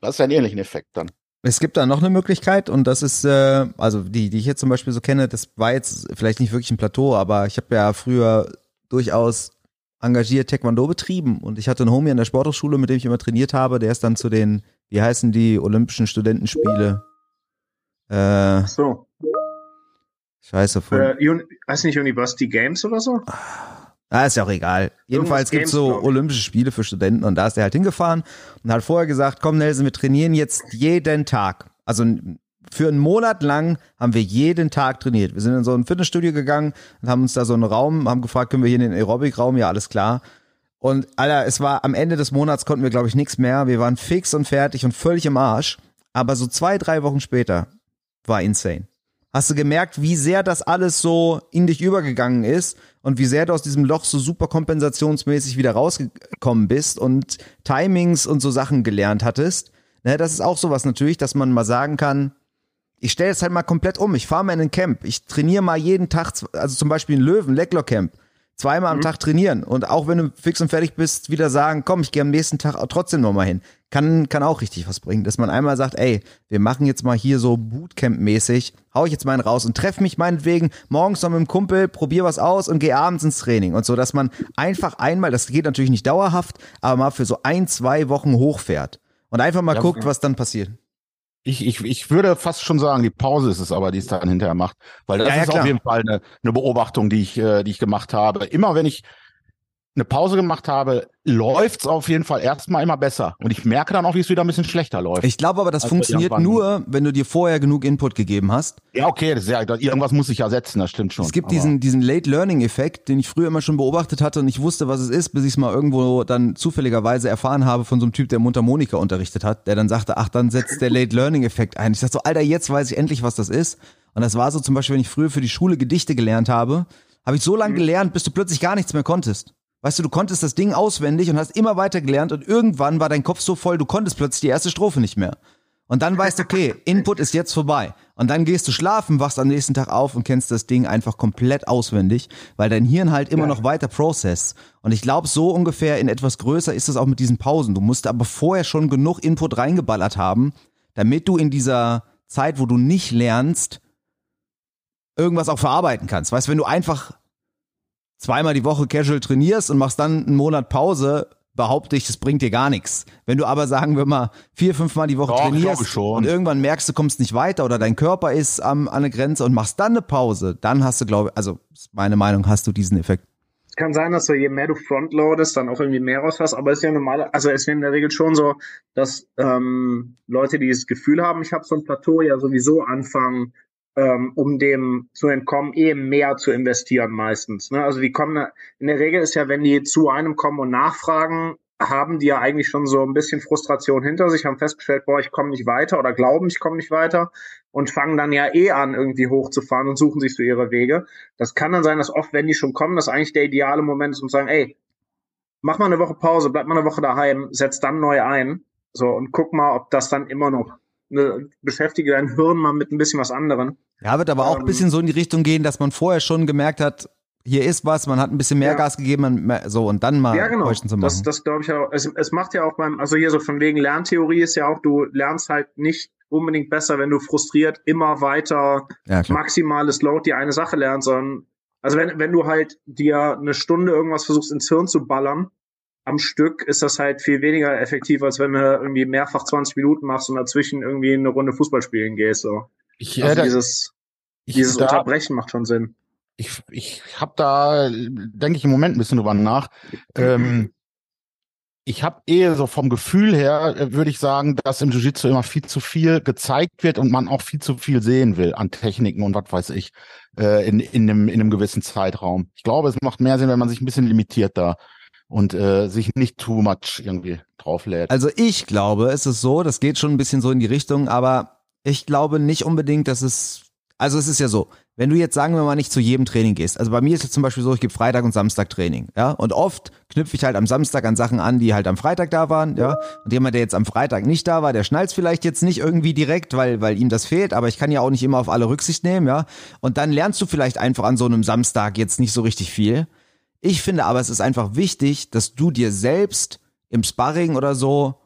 das ist ja einen ähnlichen Effekt dann. Es gibt da noch eine Möglichkeit und das ist, äh, also die, die ich jetzt zum Beispiel so kenne, das war jetzt vielleicht nicht wirklich ein Plateau, aber ich habe ja früher durchaus engagiert Taekwondo betrieben und ich hatte einen Homie an der Sporthochschule, mit dem ich immer trainiert habe, der ist dann zu den, wie heißen die, Olympischen Studentenspiele. Äh, so. Scheiße. Von, äh, heißt nicht University Games oder so? Ah, ist ja auch egal. Jedenfalls gibt's so Olympische Spiele für Studenten und da ist er halt hingefahren und hat vorher gesagt, komm Nelson, wir trainieren jetzt jeden Tag. Also für einen Monat lang haben wir jeden Tag trainiert. Wir sind in so ein Fitnessstudio gegangen und haben uns da so einen Raum, haben gefragt, können wir hier in den Aerobic-Raum? Ja, alles klar. Und Alter, es war am Ende des Monats konnten wir, glaube ich, nichts mehr. Wir waren fix und fertig und völlig im Arsch. Aber so zwei, drei Wochen später war insane hast du gemerkt, wie sehr das alles so in dich übergegangen ist und wie sehr du aus diesem Loch so super kompensationsmäßig wieder rausgekommen bist und Timings und so Sachen gelernt hattest. Ne, das ist auch sowas natürlich, dass man mal sagen kann, ich stelle es halt mal komplett um. Ich fahre mal in ein Camp. Ich trainiere mal jeden Tag, also zum Beispiel in Löwen, Lecklock Camp zweimal am mhm. Tag trainieren und auch wenn du fix und fertig bist, wieder sagen, komm, ich gehe am nächsten Tag trotzdem nochmal hin. Kann, kann auch richtig was bringen, dass man einmal sagt, ey, wir machen jetzt mal hier so Bootcamp-mäßig, hau ich jetzt mal einen raus und treffe mich meinetwegen morgens noch mit dem Kumpel, probier was aus und gehe abends ins Training und so, dass man einfach einmal, das geht natürlich nicht dauerhaft, aber mal für so ein, zwei Wochen hochfährt und einfach mal ja, guckt, was dann passiert. Ich, ich, ich würde fast schon sagen, die Pause ist es aber, die es dann hinterher macht. Weil das ja, ja, ist klar. auf jeden Fall eine, eine Beobachtung, die ich, äh, die ich gemacht habe. Immer wenn ich eine Pause gemacht habe, läuft's auf jeden Fall erstmal immer besser. Und ich merke dann auch, wie es wieder ein bisschen schlechter läuft. Ich glaube aber, das also funktioniert nur, wenn du dir vorher genug Input gegeben hast. Ja, okay, das ist ja, irgendwas muss ich ja setzen, das stimmt schon. Es gibt diesen, diesen Late Learning Effekt, den ich früher immer schon beobachtet hatte und ich wusste, was es ist, bis ich es mal irgendwo dann zufälligerweise erfahren habe von so einem Typ, der Mundharmonika unterrichtet hat, der dann sagte, ach, dann setzt der Late Learning Effekt ein. Ich dachte so, Alter, jetzt weiß ich endlich, was das ist. Und das war so zum Beispiel, wenn ich früher für die Schule Gedichte gelernt habe, habe ich so lange mhm. gelernt, bis du plötzlich gar nichts mehr konntest. Weißt du, du konntest das Ding auswendig und hast immer weiter gelernt und irgendwann war dein Kopf so voll, du konntest plötzlich die erste Strophe nicht mehr. Und dann weißt du, okay, Input ist jetzt vorbei. Und dann gehst du schlafen, wachst am nächsten Tag auf und kennst das Ding einfach komplett auswendig, weil dein Hirn halt immer ja. noch weiter process. Und ich glaube, so ungefähr in etwas größer ist es auch mit diesen Pausen. Du musst aber vorher schon genug Input reingeballert haben, damit du in dieser Zeit, wo du nicht lernst, irgendwas auch verarbeiten kannst. Weißt du, wenn du einfach zweimal die Woche casual trainierst und machst dann einen Monat Pause, behaupte ich, es bringt dir gar nichts. Wenn du aber, sagen wir mal, vier, fünfmal die Woche Doch, trainierst und irgendwann merkst, du kommst nicht weiter oder dein Körper ist am, an der Grenze und machst dann eine Pause, dann hast du, glaube ich, also meine Meinung, hast du diesen Effekt. Es kann sein, dass du je mehr du frontloadest, dann auch irgendwie mehr rausfährst, aber es ist ja normal, also es ist in der Regel schon so, dass ähm, Leute, die das Gefühl haben, ich habe so ein Plateau, ja sowieso anfangen, ähm, um dem zu entkommen, eh mehr zu investieren meistens. Ne? Also die kommen, in der Regel ist ja, wenn die zu einem kommen und nachfragen, haben die ja eigentlich schon so ein bisschen Frustration hinter sich, haben festgestellt, boah, ich komme nicht weiter oder glauben, ich komme nicht weiter und fangen dann ja eh an, irgendwie hochzufahren und suchen sich so ihre Wege. Das kann dann sein, dass oft, wenn die schon kommen, das eigentlich der ideale Moment ist, zu sagen, ey, mach mal eine Woche Pause, bleib mal eine Woche daheim, setz dann neu ein, so und guck mal, ob das dann immer noch beschäftige dein Hirn mal mit ein bisschen was anderem. Ja, wird aber auch ähm, ein bisschen so in die Richtung gehen, dass man vorher schon gemerkt hat, hier ist was, man hat ein bisschen mehr ja. Gas gegeben, so und dann mal ja, genau. zu machen. Das, das glaube ich auch. Es, es macht ja auch beim, also hier so von wegen Lerntheorie ist ja auch, du lernst halt nicht unbedingt besser, wenn du frustriert immer weiter ja, maximales Load die eine Sache lernst, sondern also wenn, wenn du halt dir eine Stunde irgendwas versuchst ins Hirn zu ballern, am Stück ist das halt viel weniger effektiv, als wenn du irgendwie mehrfach 20 Minuten machst und dazwischen irgendwie eine Runde Fußball spielen gehst. So. Ich, also äh, dieses ich, dieses da, Unterbrechen macht schon Sinn. Ich, ich habe da, denke ich im Moment ein bisschen drüber nach. Ähm, ich habe eher so vom Gefühl her, äh, würde ich sagen, dass im Jiu-Jitsu immer viel zu viel gezeigt wird und man auch viel zu viel sehen will an Techniken und was weiß ich äh, in, in, einem, in einem gewissen Zeitraum. Ich glaube, es macht mehr Sinn, wenn man sich ein bisschen limitiert da und äh, sich nicht too much irgendwie drauflädt. Also ich glaube, es ist so, das geht schon ein bisschen so in die Richtung, aber ich glaube nicht unbedingt, dass es, also es ist ja so, wenn du jetzt sagen wir mal nicht zu jedem Training gehst, also bei mir ist es zum Beispiel so, ich gebe Freitag und Samstag Training, ja, und oft knüpfe ich halt am Samstag an Sachen an, die halt am Freitag da waren, ja, und jemand, der jetzt am Freitag nicht da war, der schnallt vielleicht jetzt nicht irgendwie direkt, weil, weil ihm das fehlt, aber ich kann ja auch nicht immer auf alle Rücksicht nehmen, ja, und dann lernst du vielleicht einfach an so einem Samstag jetzt nicht so richtig viel, ich finde aber, es ist einfach wichtig, dass du dir selbst im Sparring oder so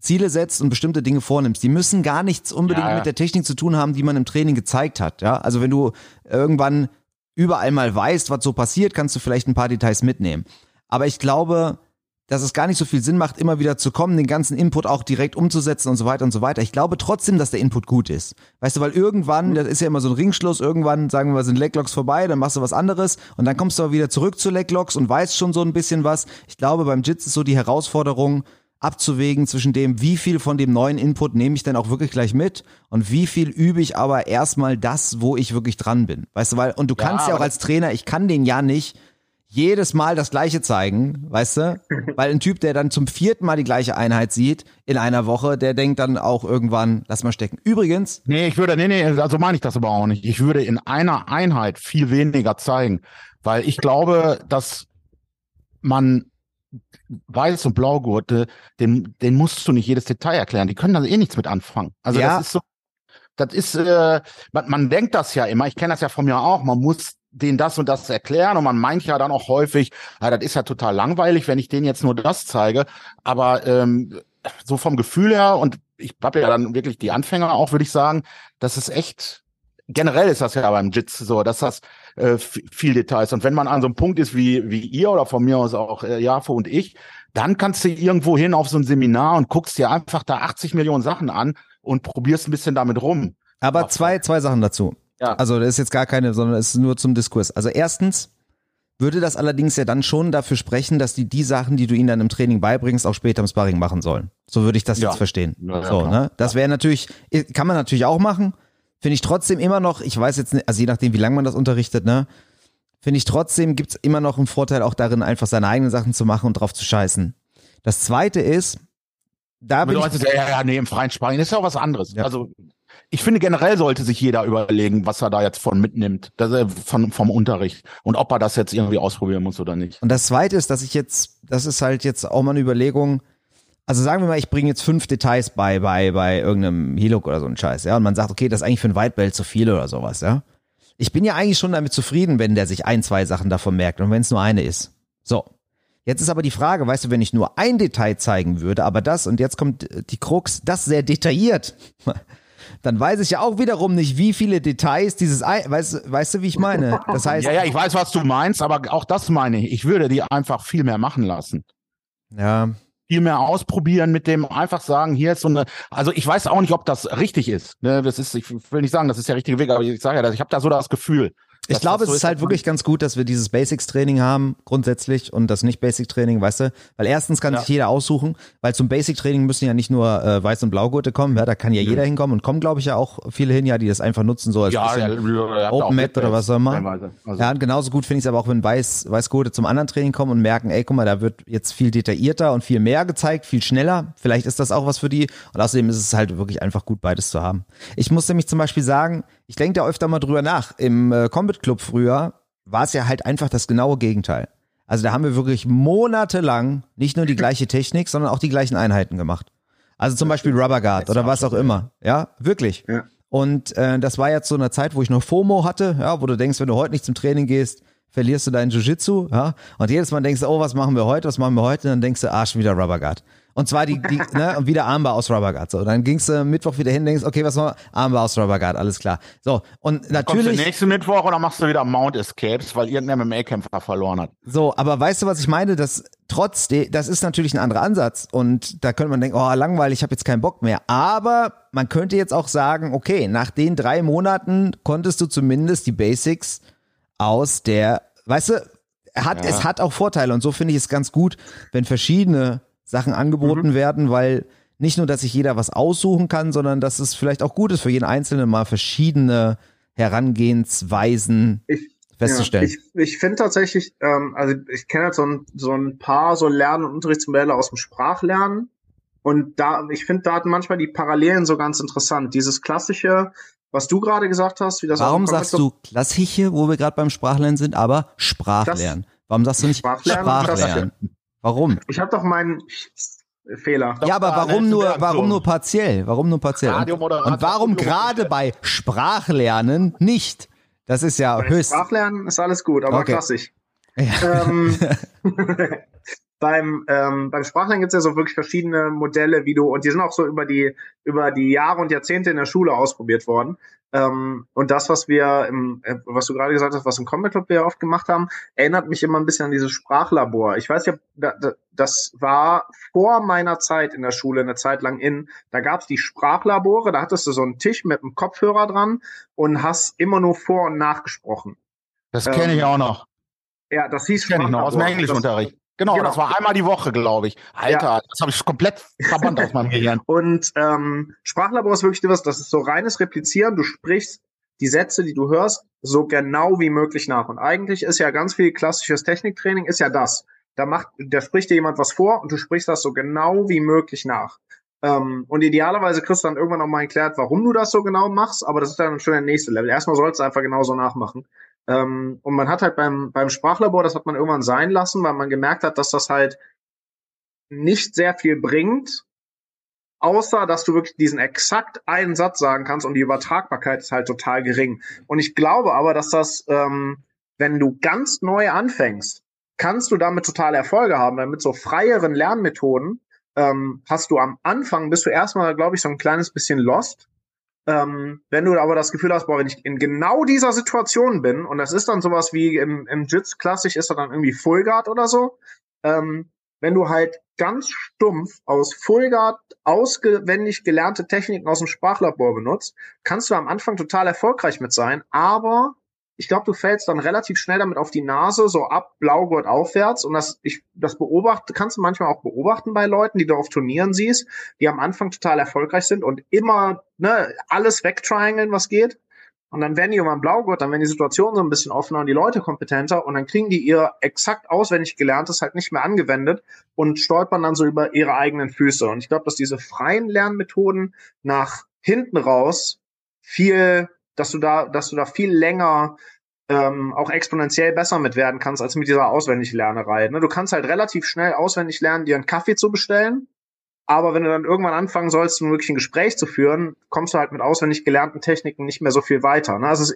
Ziele setzt und bestimmte Dinge vornimmst. Die müssen gar nichts unbedingt ja, ja. mit der Technik zu tun haben, die man im Training gezeigt hat. Ja, also wenn du irgendwann überall mal weißt, was so passiert, kannst du vielleicht ein paar Details mitnehmen. Aber ich glaube, dass es gar nicht so viel Sinn macht, immer wieder zu kommen, den ganzen Input auch direkt umzusetzen und so weiter und so weiter. Ich glaube trotzdem, dass der Input gut ist. Weißt du, weil irgendwann, das ist ja immer so ein Ringschluss, irgendwann sagen wir mal, sind Leglocks vorbei, dann machst du was anderes und dann kommst du aber wieder zurück zu Leglocks und weißt schon so ein bisschen was. Ich glaube, beim Jits ist so die Herausforderung, abzuwägen zwischen dem, wie viel von dem neuen Input nehme ich denn auch wirklich gleich mit und wie viel übe ich aber erstmal das, wo ich wirklich dran bin. Weißt du, weil, und du kannst ja, ja auch als Trainer, ich kann den ja nicht jedes Mal das gleiche zeigen, weißt du? Weil ein Typ, der dann zum vierten Mal die gleiche Einheit sieht in einer Woche, der denkt dann auch irgendwann, lass mal stecken. Übrigens. Nee, ich würde, nee, nee, also meine ich das aber auch nicht. Ich würde in einer Einheit viel weniger zeigen, weil ich glaube, dass man Weiß- und Blaugurte, den, den musst du nicht jedes Detail erklären. Die können da eh nichts mit anfangen. Also Ja. das ist so, das ist, äh, man, man denkt das ja immer, ich kenne das ja von mir auch, man muss denen das und das erklären und man meint ja dann auch häufig, ja, das ist ja total langweilig, wenn ich denen jetzt nur das zeige. Aber ähm, so vom Gefühl her, und ich habe ja dann wirklich die Anfänger auch, würde ich sagen, das ist echt, generell ist das ja beim Jits so, dass das äh, viel Details. Und wenn man an so einem Punkt ist wie, wie ihr oder von mir aus auch äh, Jafo und ich, dann kannst du irgendwo hin auf so ein Seminar und guckst dir einfach da 80 Millionen Sachen an und probierst ein bisschen damit rum. Aber zwei, zwei Sachen dazu. Ja. Also das ist jetzt gar keine, sondern es ist nur zum Diskurs. Also erstens würde das allerdings ja dann schon dafür sprechen, dass die die Sachen, die du ihnen dann im Training beibringst, auch später im Sparring machen sollen. So würde ich das Ja. jetzt verstehen. Ja, so, klar. ne? Das wäre natürlich, kann man natürlich auch machen. Finde ich trotzdem immer noch, ich weiß jetzt nicht, also je nachdem, wie lange man das unterrichtet, ne? Finde ich trotzdem gibt's immer noch einen Vorteil auch darin, einfach seine eigenen Sachen zu machen und drauf zu scheißen. Das zweite ist, da bin ich, Bedeutet, ja, ja, nee, im freien Sparring ist ja auch was anderes. Ja. Also ich finde generell sollte sich jeder überlegen, was er da jetzt von mitnimmt, dass er von, vom Unterricht und ob er das jetzt irgendwie ausprobieren muss oder nicht. Und das zweite ist, dass ich jetzt, das ist halt jetzt auch mal eine Überlegung, also sagen wir mal, ich bringe jetzt fünf Details bei, bei, bei irgendeinem Hiluk oder so ein Scheiß, ja, und man sagt, okay, das ist eigentlich für ein White Belt zu viel oder sowas, ja. Ich bin ja eigentlich schon damit zufrieden, wenn der sich ein, zwei Sachen davon merkt und wenn es nur eine ist. So. Jetzt ist aber die Frage, weißt du, wenn ich nur ein Detail zeigen würde, aber das, und jetzt kommt die Krux, das sehr detailliert, dann weiß ich ja auch wiederum nicht, wie viele Details dieses, ein, weißt, weißt du, wie ich meine? Das heißt, Ja, ja, ich weiß, was du meinst, aber auch das meine ich. Ich würde die einfach viel mehr machen lassen. ja, Viel mehr ausprobieren mit dem, einfach sagen, hier ist so eine, also ich weiß auch nicht, ob das richtig ist. Ne, das ist, ich will nicht sagen, das ist der richtige Weg, aber ich sage ja, ich habe da so das Gefühl. Ich glaube, es so ist halt wirklich ganz gut, dass wir dieses Basics-Training haben, grundsätzlich, und das Nicht-Basic-Training, weißt du? Weil erstens kann Ja. sich jeder aussuchen, weil zum Basic-Training müssen ja nicht nur äh, Weiß- und Blaugurte kommen, ja, da kann ja jeder hinkommen und kommen, glaube ich, ja auch viele hin, ja, die das einfach nutzen, so als Ja, ja, ja, Open Mat oder was auch immer. Also, Ja, und genauso gut finde ich es aber auch, wenn Weiß, Weißgurte zum anderen Training kommen und merken, ey, guck mal, da wird jetzt viel detaillierter und viel mehr gezeigt, viel schneller. Vielleicht ist das auch was für die. Und außerdem ist es halt wirklich einfach gut, beides zu haben. Ich muss nämlich zum Beispiel sagen, ich denke da öfter mal drüber nach. Im äh, Combat Club früher war es ja halt einfach das genaue Gegenteil. Also da haben wir wirklich monatelang nicht nur die gleiche Technik, sondern auch die gleichen Einheiten gemacht. Also zum Beispiel Rubber Guard oder was auch immer. Ja, wirklich. Ja. Und äh, das war jetzt so eine Zeit, wo ich noch FOMO hatte, ja, wo du denkst, wenn du heute nicht zum Training gehst, verlierst du dein Jiu-Jitsu, ja. Und jedes Mal denkst du, oh, was machen wir heute, was machen wir heute? Und dann denkst du, ah, schon wieder Rubber Guard. Und zwar die, die ne, und wieder Armbar aus Rubber Guard. So, dann gingst du Mittwoch wieder hin, denkst, okay, was machen wir? Armbar aus Rubber Guard, alles klar. So, und Kommst du natürlich. nächsten Mittwoch oder machst du wieder Mount Escapes, weil irgendein MMA-Kämpfer verloren hat? So, aber weißt du, was ich meine? Das trotzdem, das ist natürlich ein anderer Ansatz und da könnte man denken, oh, langweilig, ich habe jetzt keinen Bock mehr. Aber man könnte jetzt auch sagen, okay, nach den drei Monaten konntest du zumindest die Basics aus der, weißt du, hat, Ja. es hat auch Vorteile und so finde ich es ganz gut, wenn verschiedene Sachen angeboten werden, weil nicht nur, dass sich jeder was aussuchen kann, sondern dass es vielleicht auch gut ist für jeden Einzelnen mal verschiedene Herangehensweisen Ich, festzustellen. Ja, ich ich finde tatsächlich, ähm, also ich kenne halt so ein, so ein paar so Lern- und Unterrichtsmodelle aus dem Sprachlernen. Und da, ich finde, da manchmal die Parallelen so ganz interessant. Dieses klassische, was du gerade gesagt hast, wie das Warum sagst du klassische, wo wir gerade beim Sprachlernen sind, aber Sprachlernen? Warum sagst du nicht Sprachlernen, Sprachlernen? Warum? Ich habe doch meinen Fehler. Ja, aber da warum nur, warum nur partiell? Warum nur partiell? Und, und warum gerade bei Sprachlernen nicht? Das ist ja Bei höchst. Sprachlernen ist alles gut, aber Okay. klassisch. Ja. ähm, beim, ähm, beim Sprachlernen gibt es ja so wirklich verschiedene Modelle, wie du, und die sind auch so über die, über die Jahre und Jahrzehnte in der Schule ausprobiert worden. Ähm, und das, was wir, im, äh, was du gerade gesagt hast, was im Combat Club wir oft gemacht haben, erinnert mich immer ein bisschen an dieses Sprachlabor. Ich weiß ja, da, da, das war vor meiner Zeit in der Schule eine Zeit lang in. Da gab es die Sprachlabore, da hattest du so einen Tisch mit einem Kopfhörer dran und hast immer nur vor- und nachgesprochen. Das kenne ich Ähm, auch noch. Ja, das hieß Kenn ich noch aus dem Sprachlabor. Englischunterricht. Genau, Genau. das war einmal die Woche, glaube ich. Alter, das habe ich komplett verbannt aus meinem Gehirn. Und ähm, Sprachlabor ist wirklich was, das ist so reines Replizieren. Du sprichst die Sätze, die du hörst, so genau wie möglich nach. Und eigentlich ist ja ganz viel klassisches Techniktraining, ist ja das. Da macht, da spricht dir jemand was vor und du sprichst das so genau wie möglich nach. Ähm, und idealerweise kriegst du dann irgendwann noch mal erklärt, warum du das so genau machst, aber das ist dann schon der nächste Level. Erstmal sollst du einfach genauso nachmachen. Ähm, und man hat halt beim, beim Sprachlabor, das hat man irgendwann sein lassen, weil man gemerkt hat, dass das halt nicht sehr viel bringt, außer dass du wirklich diesen exakt einen Satz sagen kannst und die Übertragbarkeit ist halt total gering. Und ich glaube aber, dass das, ähm, wenn du ganz neu anfängst, kannst du damit totale Erfolge haben, weil mit so freieren Lernmethoden ähm, hast du am Anfang, bist du erstmal, glaube ich, so ein kleines bisschen lost. Ähm, wenn du aber das Gefühl hast, boah, wenn ich in genau dieser Situation bin, und das ist dann sowas wie im, im Jits klassisch, ist dann irgendwie Full Guard oder so, ähm, wenn du halt ganz stumpf aus Fullguard auswendig gelernte Techniken aus dem Sprachlabor benutzt, kannst du am Anfang total erfolgreich mit sein, aber ich glaube, du fällst dann relativ schnell damit auf die Nase, so ab Blaugurt aufwärts. Und das, ich, das beobachte, kannst du manchmal auch beobachten bei Leuten, die du auf Turnieren siehst, die am Anfang total erfolgreich sind und immer ne, alles wegtriangeln, was geht. Und dann werden die irgendwann Blaugurt, dann werden die Situationen so ein bisschen offener und die Leute kompetenter und dann kriegen die ihr exakt auswendig gelerntes halt nicht mehr angewendet und stolpern dann so über ihre eigenen Füße. Und ich glaube, dass diese freien Lernmethoden nach hinten raus viel, dass du da, dass du da viel länger ähm, auch exponentiell besser mit werden kannst als mit dieser Auswendiglernerei. Ne? Du kannst halt relativ schnell auswendig lernen, dir einen Kaffee zu bestellen aber wenn du dann irgendwann anfangen sollst, um wirklich ein Gespräch zu führen, kommst du halt mit auswendig gelernten Techniken nicht mehr so viel weiter. Ne? Also,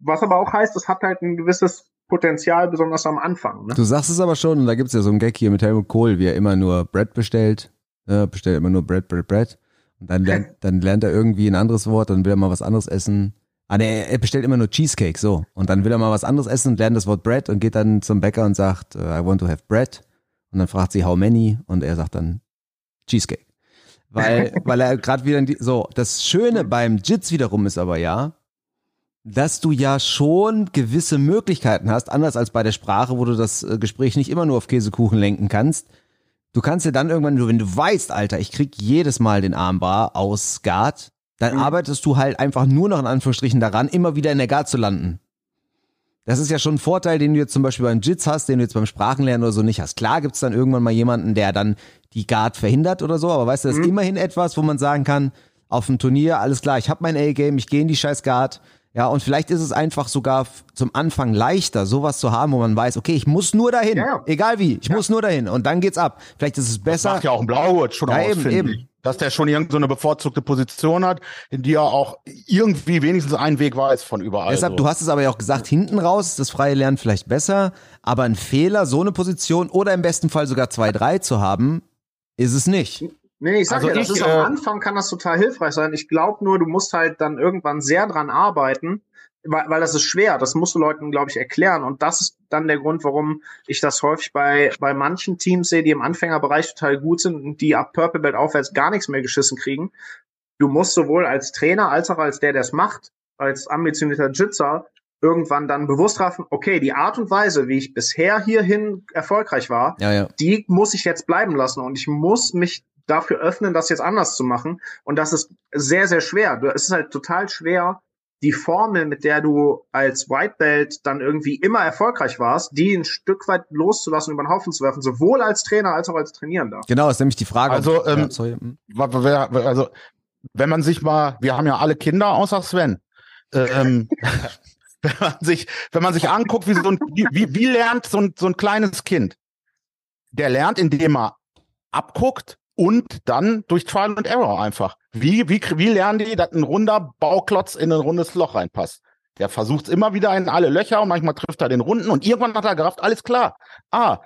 was aber auch heißt, es hat halt ein gewisses Potenzial, besonders am Anfang. Ne? Du sagst es aber schon, und da gibt's ja so einen Gag hier mit Helmut Kohl, wie er immer nur Bread bestellt, äh, bestellt immer nur Bread, Bread, Bread. Und dann lernt, dann lernt er irgendwie ein anderes Wort, dann will er mal was anderes essen. Ah, nee, er bestellt immer nur Cheesecake, so. Und dann will er mal was anderes essen und lernt das Wort Bread und geht dann zum Bäcker und sagt, I want to have bread. Und dann fragt sie, how many? Und er sagt dann Cheesecake. Weil, weil er gerade wieder die, so, das Schöne beim Jits wiederum ist aber ja, dass du ja schon gewisse Möglichkeiten hast, anders als bei der Sprache, wo du das äh, Gespräch nicht immer nur auf Käsekuchen lenken kannst. Du kannst ja dann irgendwann, wenn du weißt, Alter, ich krieg jedes Mal den Armbar aus Guard, dann mhm. arbeitest du halt einfach nur noch in Anführungsstrichen daran, immer wieder in der Guard zu landen. Das ist ja schon ein Vorteil, den du jetzt zum Beispiel beim Jits hast, den du jetzt beim Sprachenlernen oder so nicht hast. Klar gibt's dann irgendwann mal jemanden, der dann die Guard verhindert oder so, aber weißt du, das ist mhm. immerhin etwas, wo man sagen kann, auf dem Turnier, alles klar, ich habe mein A-Game, ich gehe in die scheiß Guard. Ja, und vielleicht ist es einfach sogar zum Anfang leichter, sowas zu haben, wo man weiß, okay, ich muss nur dahin, ja, ja. egal wie, ich ja. muss nur dahin und dann geht's ab. Vielleicht ist es besser. Das macht ja auch ein Blaugurt schon ja, aus, eben, eben. Dass der schon irgendeine so bevorzugte Position hat, in die er auch irgendwie wenigstens einen Weg weiß von überall. Deshalb, so. du hast es aber ja auch gesagt, hinten raus ist das freie Lernen vielleicht besser, aber ein Fehler, so eine Position oder im besten Fall sogar zwei, drei zu haben, ist es nicht. Nee, ich sag also ja, das ich, ist am äh, Anfang kann das total hilfreich sein. Ich glaube nur, du musst halt dann irgendwann sehr dran arbeiten, weil, weil das ist schwer. Das musst du Leuten, glaube ich, erklären. Und das ist dann der Grund, warum ich das häufig bei, bei manchen Teams sehe, die im Anfängerbereich total gut sind und die ab Purple Belt aufwärts gar nichts mehr geschissen kriegen. Du musst sowohl als Trainer als auch als der, der es macht, als ambitionierter Jitzer, irgendwann dann bewusst treffen, okay, die Art und Weise, wie ich bisher hierhin erfolgreich war, ja, ja. die muss ich jetzt bleiben lassen und ich muss mich dafür öffnen, das jetzt anders zu machen. Und das ist sehr, sehr schwer. Es ist halt total schwer, die Formel, mit der du als White Belt dann irgendwie immer erfolgreich warst, die ein Stück weit loszulassen, über den Haufen zu werfen, sowohl als Trainer als auch als Trainierender. Genau, ist nämlich die Frage. Also, ähm, ja, sorry. Hm. also wenn man sich mal, wir haben ja alle Kinder außer Sven. Ähm, wenn man sich, wenn man sich anguckt, wie so ein, wie, wie lernt so ein, so ein kleines Kind? Der lernt, indem er abguckt und dann durch Trial and Error einfach. Wie, wie, wie lernen die, dass ein runder Bauklotz in ein rundes Loch reinpasst? Der versucht immer wieder in alle Löcher und manchmal trifft er den runden und irgendwann hat er gerafft, alles klar. Ah,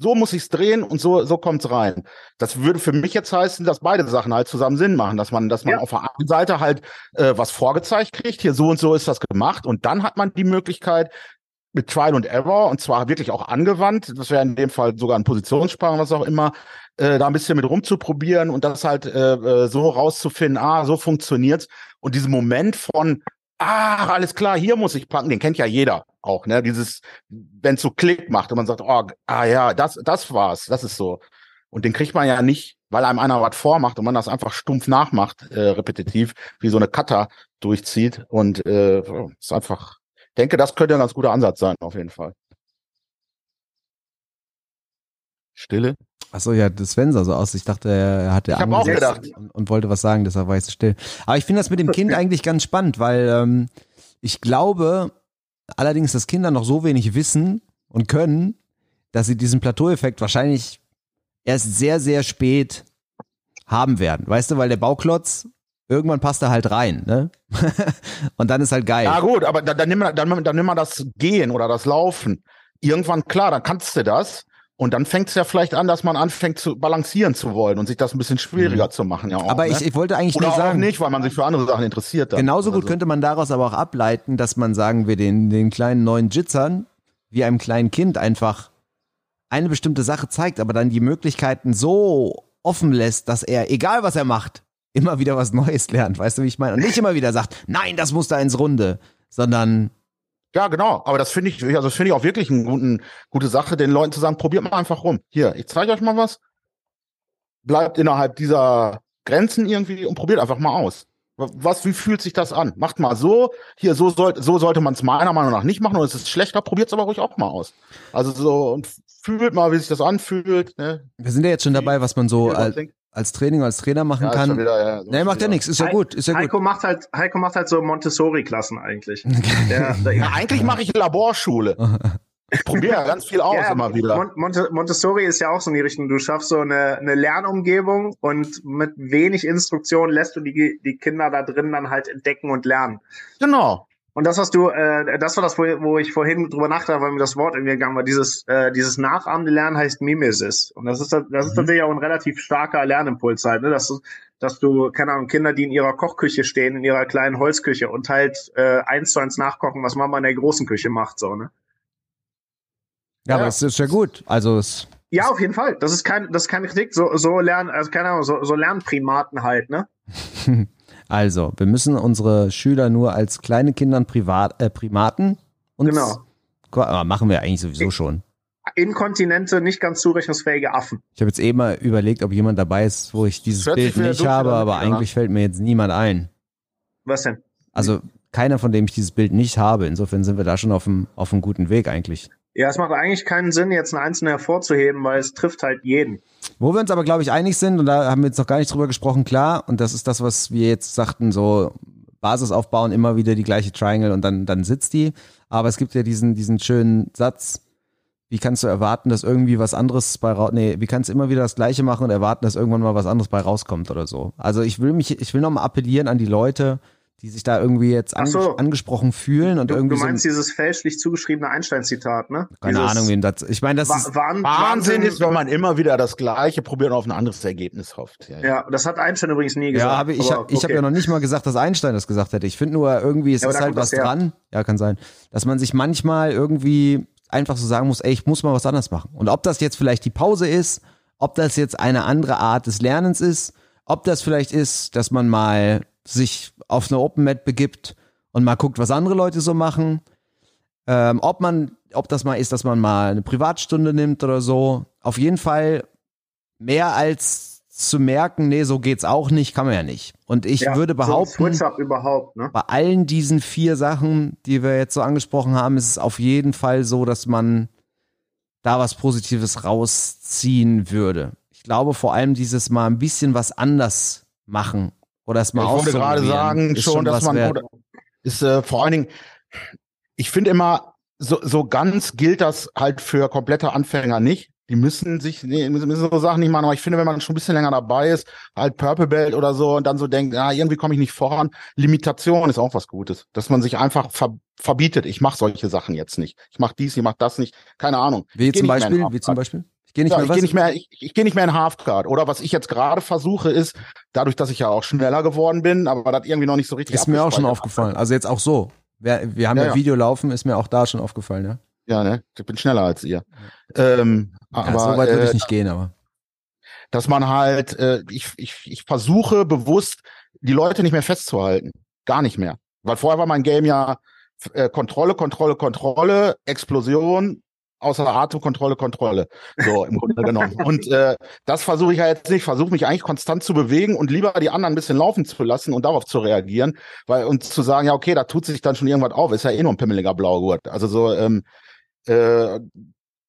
so muss ich's drehen und so, so kommt's rein. Das würde für mich jetzt heißen, dass beide Sachen halt zusammen Sinn machen, dass man, dass man ja. auf der einen Seite halt äh, was vorgezeigt kriegt, hier so und so ist das gemacht und dann hat man die Möglichkeit, mit Trial and Error und zwar wirklich auch angewandt, das wäre in dem Fall sogar ein Positionssparen, was auch immer, äh, da ein bisschen mit rumzuprobieren und das halt äh, äh, so rauszufinden, ah, so funktioniert's. Und diesen Moment von, ah, alles klar, hier muss ich packen, den kennt ja jeder auch, ne? Dieses, wenn so Klick macht und man sagt, oh, ah ja, das, das war's, das ist so. Und den kriegt man ja nicht weil einem einer was vormacht und man das einfach stumpf nachmacht, äh, repetitiv, wie so eine Cutter durchzieht. Und äh, ist einfach, denke, das könnte ein ganz guter Ansatz sein, auf jeden Fall. Stille. Achso, ja, das Sven sah so aus. Ich dachte, er hatte Ich hab auch gedacht. und, und wollte was sagen, deshalb war ich so still. Aber ich finde das mit dem Kind eigentlich ganz spannend, weil ähm, ich glaube allerdings, dass Kinder noch so wenig wissen und können, dass sie diesen Plateaueffekt wahrscheinlich erst sehr, sehr spät haben werden. Weißt du, weil der Bauklotz, irgendwann passt er halt rein, ne? und dann ist halt geil. Ja gut, aber dann, dann, nimm, dann, dann nimm mal das Gehen oder das Laufen. Irgendwann, klar, dann kannst du das. Und dann fängt es ja vielleicht an, dass man anfängt zu balancieren zu wollen und sich das ein bisschen schwieriger Mhm. zu machen. Ja auch, aber ne? ich, ich wollte eigentlich Oder nur auch sagen, nicht, weil man sich für andere Sachen interessiert. Dann. genauso gut Also, könnte man daraus aber auch ableiten, dass man, sagen wir, den, den kleinen neuen Jitzern, wie einem kleinen Kind einfach eine bestimmte Sache zeigt, aber dann die Möglichkeiten so offen lässt, dass er, egal was er macht, immer wieder was Neues lernt. Weißt du, wie ich meine? Und nicht immer wieder sagt, nein, das muss da ins Runde, sondern Ja, genau. Aber das finde ich, also das finde ich auch wirklich eine guten, gute Sache, den Leuten zu sagen, probiert mal einfach rum. Hier, ich zeige euch mal was. Bleibt innerhalb dieser Grenzen irgendwie und probiert einfach mal aus. Was, wie fühlt sich das an? Macht mal so, hier, so, soll, so sollte man es meiner Meinung nach nicht machen und es ist schlechter, probiert es aber ruhig auch mal aus. Also so, und fühlt mal, wie sich das anfühlt. Ne? wir sind ja jetzt schon dabei, was man so Wie als, Training, als Trainer machen Ja, kann. wieder, ja, so Nee, macht ja nichts, ist ja gut, ist ja gut. Heiko macht halt, Heiko macht halt so Montessori-Klassen eigentlich. Der, der, Ja, eigentlich mache ich Laborschule. Ich probiere ja ganz viel aus Ja, immer wieder. Mon Monte Montessori ist ja auch so in die Richtung. Du schaffst so eine, eine Lernumgebung und mit wenig Instruktion lässt du die, die Kinder da drin dann halt entdecken und lernen. Genau. Und das, was du, äh, das war das, wo, wo ich vorhin drüber nachdachte, weil mir das Wort irgendwie gegangen war. Dieses, äh, dieses nachahmende Lernen heißt Mimesis. Und das ist, das ist Mhm. tatsächlich auch ein relativ starker Lernimpuls halt, ne? Dass du, dass du, keine Ahnung, Kinder, die in ihrer Kochküche stehen, in ihrer kleinen Holzküche und halt äh, eins zu eins nachkochen, was Mama in der großen Küche macht, so, ne? Ja, aber Ja. es ist ja gut. Also es, Ja, auf jeden Fall. Das ist kein, das ist keine Kritik. So, so lernen, also keine Ahnung, so, so Lernprimaten halt, ne? also, wir müssen unsere Schüler nur als kleine Kindern Privat, äh, Primaten uns Genau. Machen wir eigentlich sowieso schon. Inkontinente, nicht ganz zurechnungsfähige Affen. Ich habe jetzt eben mal überlegt, ob jemand dabei ist, wo ich dieses Bild nicht habe, aber ja. eigentlich fällt mir jetzt niemand ein. Was denn? Also keiner, von dem ich dieses Bild nicht habe. Insofern sind wir da schon auf einem, auf einem guten Weg eigentlich. Ja, es macht eigentlich keinen Sinn, jetzt einen einzelnen hervorzuheben, weil es trifft halt jeden. Wo wir uns aber, glaube ich, einig sind, und da haben wir jetzt noch gar nicht drüber gesprochen, klar, und das ist das, was wir jetzt sagten, so Basis aufbauen, immer wieder die gleiche Triangle und dann, dann sitzt die. Aber es gibt ja diesen, diesen schönen Satz, wie kannst du erwarten, dass irgendwie was anderes bei raus, nee, wie kannst du immer wieder das Gleiche machen und erwarten, dass irgendwann mal was anderes bei rauskommt oder so. Also ich will mich, ich will nochmal appellieren an die Leute, die sich da irgendwie jetzt anges so. angesprochen fühlen und Du, irgendwie du meinst so, dieses fälschlich zugeschriebene Einstein-Zitat, ne? keine Dieses Ahnung, wem das, ich meine, das ist, Wahn Wahnsinn ist, wenn man immer wieder das Gleiche probiert und auf ein anderes Ergebnis hofft. Ja, ja. Ja, das hat Einstein übrigens nie gesagt. Ja, habe ich, ich aber habe hab ja noch nicht mal gesagt, dass Einstein das gesagt hätte. Ich finde nur irgendwie, es Ja, ist halt was dran. Ja, kann sein. Dass man sich manchmal irgendwie einfach so sagen muss, ey, ich muss mal was anderes machen. Und ob das jetzt vielleicht die Pause ist, ob das jetzt eine andere Art des Lernens ist, ob das vielleicht ist, dass man mal sich auf eine Open Mat begibt und mal guckt, was andere Leute so machen. Ähm, ob man, ob das mal ist, dass man mal eine Privatstunde nimmt oder so. Auf jeden Fall mehr als zu merken, nee, so geht's auch nicht, kann man ja nicht. Und ich Ja, würde so behaupten, überhaupt, ne? bei allen diesen vier Sachen, die wir jetzt so angesprochen haben, ist es auf jeden Fall so, dass man da was Positives rausziehen würde. Ich glaube vor allem dieses mal ein bisschen was anders machen oder es mal ich wollte gerade sagen ist schon, dass man wert. ist äh, vor allen Dingen, ich finde immer, so, so ganz gilt das halt für komplette Anfänger nicht. Die müssen sich, nee, müssen so Sachen nicht machen, aber ich finde, wenn man schon ein bisschen länger dabei ist, halt Purple Belt oder so und dann so denkt, ah, irgendwie komme ich nicht voran, Limitation ist auch was Gutes. Dass man sich einfach ver verbietet, ich mache solche Sachen jetzt nicht. Ich mache dies, ich mache das nicht. Keine Ahnung. Wie geh zum Beispiel, wie zum Beispiel? Ich gehe nicht Ja, mehr ich gehe nicht mehr, ich, ich gehe nicht mehr in Halfguard. Oder was ich jetzt gerade versuche, ist, dadurch, dass ich ja auch schneller geworden bin, aber das irgendwie noch nicht so richtig Ist mir auch schon aufgefallen. Also jetzt auch so. Wir, wir haben ja, Ja, ja. Video laufen, ist mir auch da schon aufgefallen, ja. Ja, ne? Ich bin schneller als ihr. Ähm, aber ja so weit würde äh, ich nicht gehen, aber. dass man halt, äh, ich, ich, ich versuche bewusst, die Leute nicht mehr festzuhalten. Gar nicht mehr. Weil vorher war mein Game ja äh, Kontrolle, Kontrolle, Kontrolle, Explosion, außer Atemkontrolle, Kontrolle. So im Grunde genommen. Und äh, das versuche ich ja jetzt nicht. Versuche mich eigentlich konstant zu bewegen und lieber die anderen ein bisschen laufen zu lassen und darauf zu reagieren, weil und zu sagen, ja okay, da tut sich dann schon irgendwas auf, ist ja eh nur ein pimmeliger Blaugurt. Also so ähm, äh,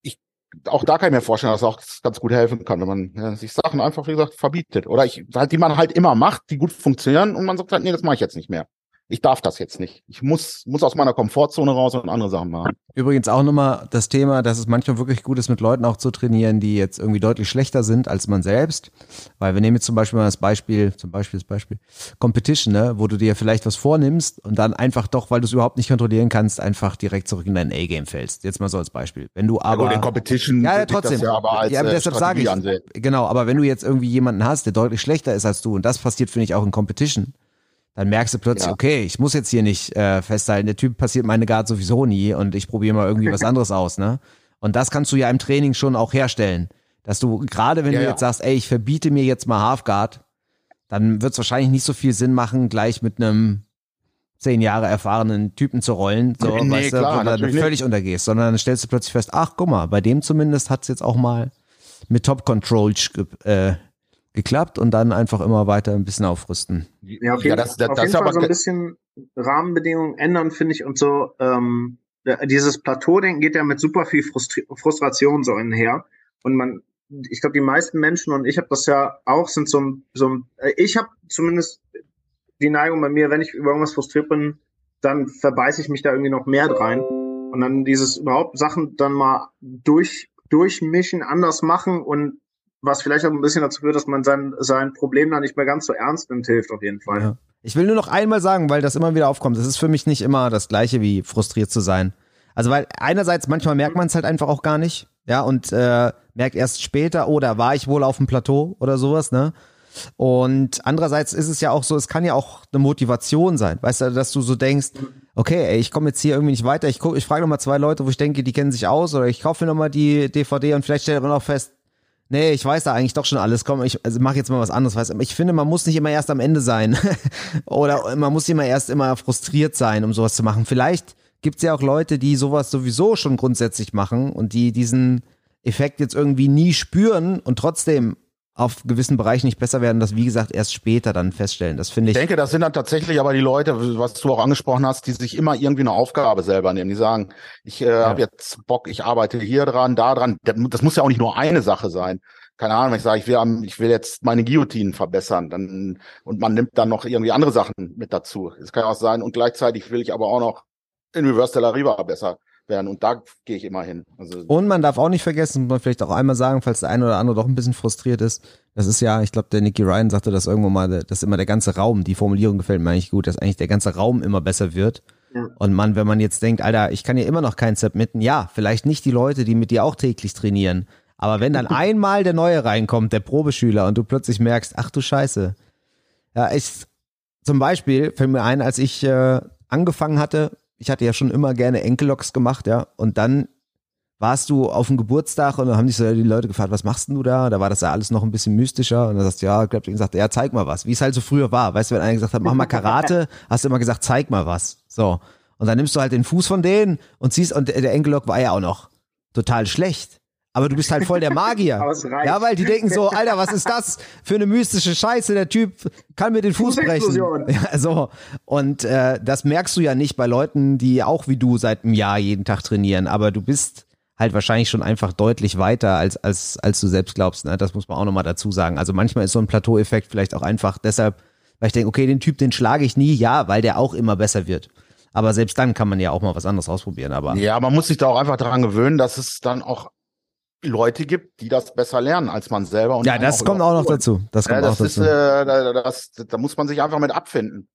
ich auch da kann ich mir vorstellen, dass auch ganz gut helfen kann, wenn man ja, sich Sachen einfach, wie gesagt, verbietet. Oder ich, halt, die man halt immer macht, die gut funktionieren und man sagt halt, nee, das mache ich jetzt nicht mehr ich darf das jetzt nicht. Ich muss, muss aus meiner Komfortzone raus und andere Sachen machen. Übrigens auch nochmal das Thema, dass es manchmal wirklich gut ist, mit Leuten auch zu trainieren, die jetzt irgendwie deutlich schlechter sind als man selbst. Weil wir nehmen jetzt zum Beispiel mal das Beispiel, zum Beispiel das Beispiel Competition, ne, wo du dir vielleicht was vornimmst und dann einfach doch, weil du es überhaupt nicht kontrollieren kannst, einfach direkt zurück in dein A-Game fällst. Jetzt mal so als Beispiel. Wenn du aber. Ja, den Competition. Ja, ja trotzdem. Ja, aber als, ja, aber deshalb sage ich. Ansehen. Genau, aber wenn du jetzt irgendwie jemanden hast, der deutlich schlechter ist als du, und das passiert, finde ich, auch in Competition, dann merkst du plötzlich, ja. okay, ich muss jetzt hier nicht äh, festhalten, der Typ passiert meine Guard sowieso nie und ich probiere mal irgendwie was anderes aus, ne? Und das kannst du ja im Training schon auch herstellen. Dass du, gerade wenn ja, du jetzt sagst, ey, ich verbiete mir jetzt mal Halfguard, dann wird es wahrscheinlich nicht so viel Sinn machen, gleich mit einem zehn Jahre erfahrenen Typen zu rollen, so, nee, weißt du, klar, wo du völlig nicht. untergehst, sondern dann stellst du plötzlich fest, ach, guck mal, bei dem zumindest hat's jetzt auch mal mit Top Control äh, geklappt und dann einfach immer weiter ein bisschen aufrüsten. Ja, auf jeden, ja, das, das, auf das jeden Fall so ein bisschen Rahmenbedingungen ändern, finde ich, und so, ähm, dieses Plateau-Denken geht ja mit super viel Frustri Frustration so einher. Und man, ich glaube, die meisten Menschen und ich habe das ja auch, sind so, so äh, ich habe zumindest die Neigung bei mir, wenn ich über irgendwas frustriert bin, dann verbeiße ich mich da irgendwie noch mehr rein. Und dann dieses überhaupt Sachen dann mal durch, durchmischen, anders machen und was vielleicht auch ein bisschen dazu führt, dass man sein, sein Problem dann nicht mehr ganz so ernst nimmt, hilft auf jeden Fall. Ja. Ich will nur noch einmal sagen, weil das immer wieder aufkommt, es ist für mich nicht immer das gleiche wie frustriert zu sein. Also weil einerseits manchmal merkt man es halt einfach auch gar nicht, ja, und äh, merkt erst später, oh, da war ich wohl auf dem Plateau oder sowas, ne? Und andererseits ist es ja auch so, es kann ja auch eine Motivation sein, weißt du, dass du so denkst, okay, ey, ich komme jetzt hier irgendwie nicht weiter, ich, guck, ich frage nochmal zwei Leute, wo ich denke, die kennen sich aus oder ich kaufe mir nochmal die DVD und vielleicht stellt man auch fest, nee, ich weiß da eigentlich doch schon alles, komm, ich also mach jetzt mal was anderes. Weißt, ich finde, man muss nicht immer erst am Ende sein oder man muss immer erst immer frustriert sein, um sowas zu machen. Vielleicht gibt's ja auch Leute, die sowas sowieso schon grundsätzlich machen und die diesen Effekt jetzt irgendwie nie spüren und trotzdem auf gewissen Bereichen nicht besser werden, das wie gesagt erst später dann feststellen. Das finde ich. Ich denke, das sind dann tatsächlich aber die Leute, was du auch angesprochen hast, die sich immer irgendwie eine Aufgabe selber nehmen. Die sagen, ich äh, ja. habe jetzt Bock, ich arbeite hier dran, da dran. Das muss ja auch nicht nur eine Sache sein. Keine Ahnung, wenn ich sage, ich will, ich will jetzt meine Guillotinen verbessern, dann und man nimmt dann noch irgendwie andere Sachen mit dazu. Es kann auch sein und gleichzeitig will ich aber auch noch in Reverse de la Riva besser werden. Und da gehe ich immer hin. Also und man darf auch nicht vergessen, muss man vielleicht auch einmal sagen, falls der eine oder andere doch ein bisschen frustriert ist. Das ist ja, ich glaube, der Nicky Ryan sagte das irgendwo mal, dass immer der ganze Raum, die Formulierung gefällt mir eigentlich gut, dass eigentlich der ganze Raum immer besser wird. Ja. Und man, wenn man jetzt denkt, Alter, ich kann ja immer noch keinen submitten, ja, vielleicht nicht die Leute, die mit dir auch täglich trainieren. Aber wenn dann einmal der Neue reinkommt, der Probeschüler, und du plötzlich merkst, ach du Scheiße. Ja, ich, zum Beispiel fällt mir ein, als ich äh, angefangen hatte, ich hatte ja schon immer gerne Enkelloks gemacht, ja. Und dann warst du auf dem Geburtstag und dann haben dich so die Leute gefragt, was machst denn du da? Da war das ja alles noch ein bisschen mystischer. Und dann sagst du, ja, ich glaube, gesagt, ja, zeig mal was. Wie es halt so früher war. Weißt du, wenn einer gesagt hat, mach mal Karate, hast du immer gesagt, zeig mal was. So. Und dann nimmst du halt den Fuß von denen und ziehst, und der Enkellock war ja auch noch total schlecht. Aber du bist halt voll der Magier. ja, weil die denken so, Alter, was ist das für eine mystische Scheiße? Der Typ kann mir den Fuß brechen. Ja, so. Und äh, das merkst du ja nicht bei Leuten, die auch wie du seit einem Jahr jeden Tag trainieren. Aber du bist halt wahrscheinlich schon einfach deutlich weiter, als, als, als du selbst glaubst. Ne? Das muss man auch nochmal dazu sagen. Also manchmal ist so ein Plateau-Effekt vielleicht auch einfach deshalb, weil ich denke, okay, den Typ, den schlage ich nie, ja, weil der auch immer besser wird. Aber selbst dann kann man ja auch mal was anderes ausprobieren. Aber ja, man muss sich da auch einfach daran gewöhnen, dass es dann auch Leute gibt, die das besser lernen als man selber. Und ja, das auch kommt auch noch dazu. Das kommt ja, das auch ist, dazu. Äh, das, da muss man sich einfach mit abfinden.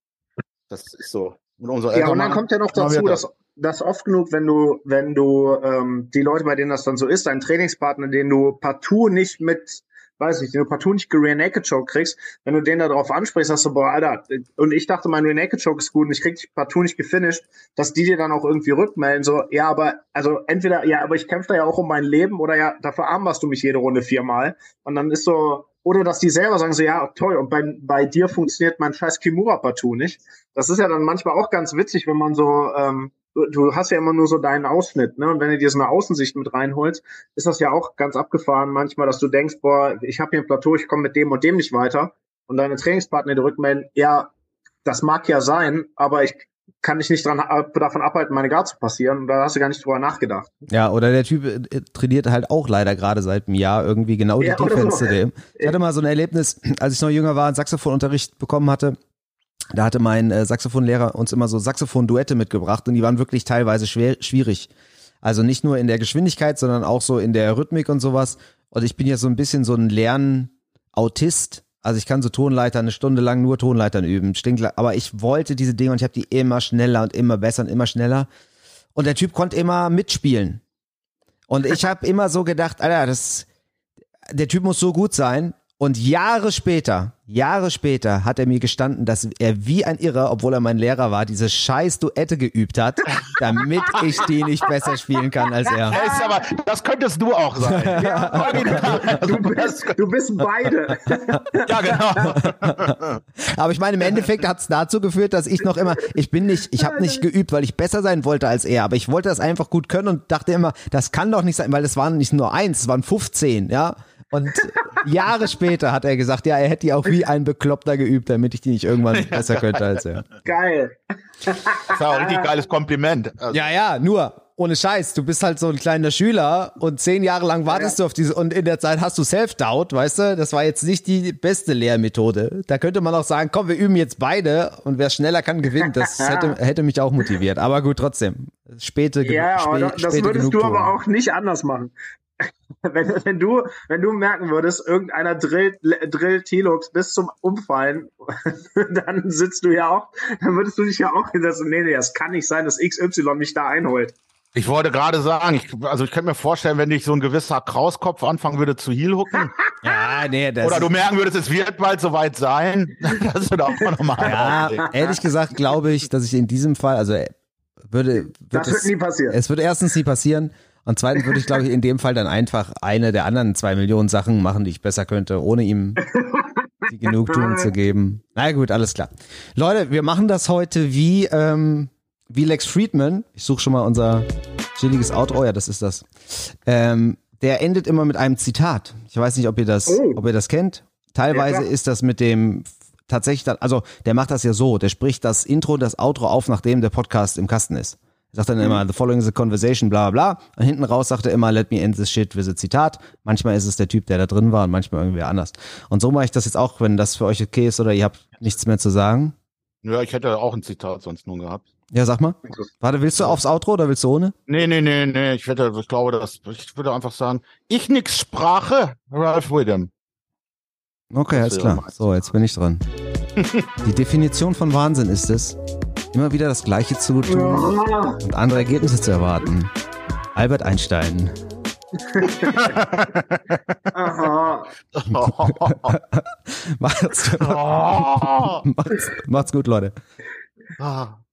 Das ist so. Und umso ja, und dann kommt ja noch dazu, dass, dass oft genug, wenn du, wenn du ähm, die Leute, bei denen das dann so ist, dein Trainingspartner, den du partout nicht mit weiß nicht, den du partout nicht Rear Naked Choke kriegst, wenn du den da drauf ansprichst, sagst du, boah, Alter, und ich dachte, mein Rear Naked Choke ist gut und ich krieg dich partout nicht gefinisht, dass die dir dann auch irgendwie rückmelden, so, ja, aber, also entweder, ja, aber ich kämpfe da ja auch um mein Leben oder ja, dafür armbarst du mich jede Runde viermal. Und dann ist so, oder dass die selber sagen so, ja, toll, und bei, bei dir funktioniert mein scheiß Kimura-Partout nicht. Das ist ja dann manchmal auch ganz witzig, wenn man so, ähm, du, du hast ja immer nur so deinen Ausschnitt, ne? Und wenn du dir so eine Außensicht mit reinholst, ist das ja auch ganz abgefahren manchmal, dass du denkst, boah, ich habe hier ein Plateau, ich komme mit dem und dem nicht weiter. Und deine Trainingspartner die rückmelden, ja, das mag ja sein, aber ich kann dich nicht dran, davon abhalten, meine Guard zu passieren. Da hast du gar nicht drüber nachgedacht. Ja, oder der Typ äh, trainiert halt auch leider gerade seit einem Jahr irgendwie genau die Ja, Defense so. zu dem. Ich hatte mal so ein Erlebnis, als ich noch jünger war und Saxophonunterricht bekommen hatte. Da hatte mein äh, Saxophonlehrer uns immer so Saxophon-Duette mitgebracht und die waren wirklich teilweise schwer, schwierig. Also nicht nur in der Geschwindigkeit, sondern auch so in der Rhythmik und sowas. Und ich bin ja so ein bisschen so ein Lernautist. Also ich kann so Tonleiter eine Stunde lang nur Tonleitern üben. Stinkler. Aber ich wollte diese Dinge und ich habe die immer schneller und immer besser und immer schneller. Und der Typ konnte immer mitspielen. Und ich habe immer so gedacht, Alter, das, der Typ muss so gut sein. Und Jahre später, Jahre später hat er mir gestanden, dass er wie ein Irrer, obwohl er mein Lehrer war, diese scheiß Duette geübt hat, damit ich die nicht besser spielen kann als er. Ist aber, das könntest du auch sein. Ja, Du bist, du bist beide. ja genau. Aber ich meine, im Endeffekt hat es dazu geführt, dass ich noch immer, ich bin nicht, ich habe nicht geübt, weil ich besser sein wollte als er, aber ich wollte das einfach gut können und dachte immer, das kann doch nicht sein, weil es waren nicht nur eins, es waren 15, ja. Und Jahre später hat er gesagt, ja, er hätte die auch wie ein Bekloppter geübt, damit ich die nicht irgendwann besser könnte als er. Geil. Das ja auch ein richtig geiles Kompliment. Also, Ja, ja, nur ohne Scheiß, du bist halt so ein kleiner Schüler und zehn Jahre lang wartest du auf diese und in der Zeit hast du Self-Doubt, weißt du? Das war jetzt nicht die beste Lehrmethode. Da könnte man auch sagen, komm, wir üben jetzt beide und wer schneller kann, gewinnt. Das hätte, hätte mich auch motiviert. Aber gut, trotzdem. Späte, Ja, aber spä- das würdest du aber auch nicht anders machen. Wenn, wenn du, wenn du merken würdest, irgendeiner drillt, drillt Tilux bis zum Umfallen, dann sitzt du ja auch, dann würdest du dich ja auch so, nee, nee, das kann nicht sein, dass XY mich da einholt. Ich wollte gerade sagen, ich, also ich könnte mir vorstellen, wenn dich so ein gewisser Krauskopf anfangen würde zu Heelhooken, Ja, nee, das oder du merken würdest, es wird bald soweit sein, dass du da auch nochmal Ja, ehrlich gesagt glaube ich, dass ich in diesem Fall, also äh, würde, wird Das wird es, nie passieren. es wird erstens nie passieren und zweitens würde ich glaube ich in dem Fall dann einfach eine der anderen zwei Millionen Sachen machen, die ich besser könnte, ohne ihm die Genugtuung zu geben. Na gut, alles klar. Leute, wir machen das heute wie, ähm, wie Lex Friedman. Ich suche schon mal unser chilliges Outro. Oh ja, das ist das. Ähm, der endet immer mit einem Zitat. Ich weiß nicht, ob ihr das, Oh. ob ihr das kennt. Teilweise Ja, ist das mit dem tatsächlich also der macht das ja so, der spricht das Intro, das Outro auf, nachdem der Podcast im Kasten ist. Sagt dann Mhm. immer, the following is a conversation, bla bla bla. Und hinten raus sagt er immer, let me end this shit with a Zitat. Manchmal ist es der Typ, der da drin war und manchmal irgendwie anders. Und so mache ich das jetzt auch, wenn das für euch okay ist oder ihr habt nichts mehr zu sagen. Ja, ich hätte auch ein Zitat sonst nur gehabt. Ja, sag mal. Warte, willst du aufs Outro oder willst du ohne? Nee, nee, nee, nee, ich hätte, ich glaube, das, ich würde einfach sagen, ich nix Sprache, Ralph Widom. Okay, alles klar. So, jetzt bin ich dran. Die Definition von Wahnsinn ist es, immer wieder das Gleiche zu tun und andere Ergebnisse zu erwarten. Albert Einstein. Macht's, macht's, macht's gut, Leute. Ah.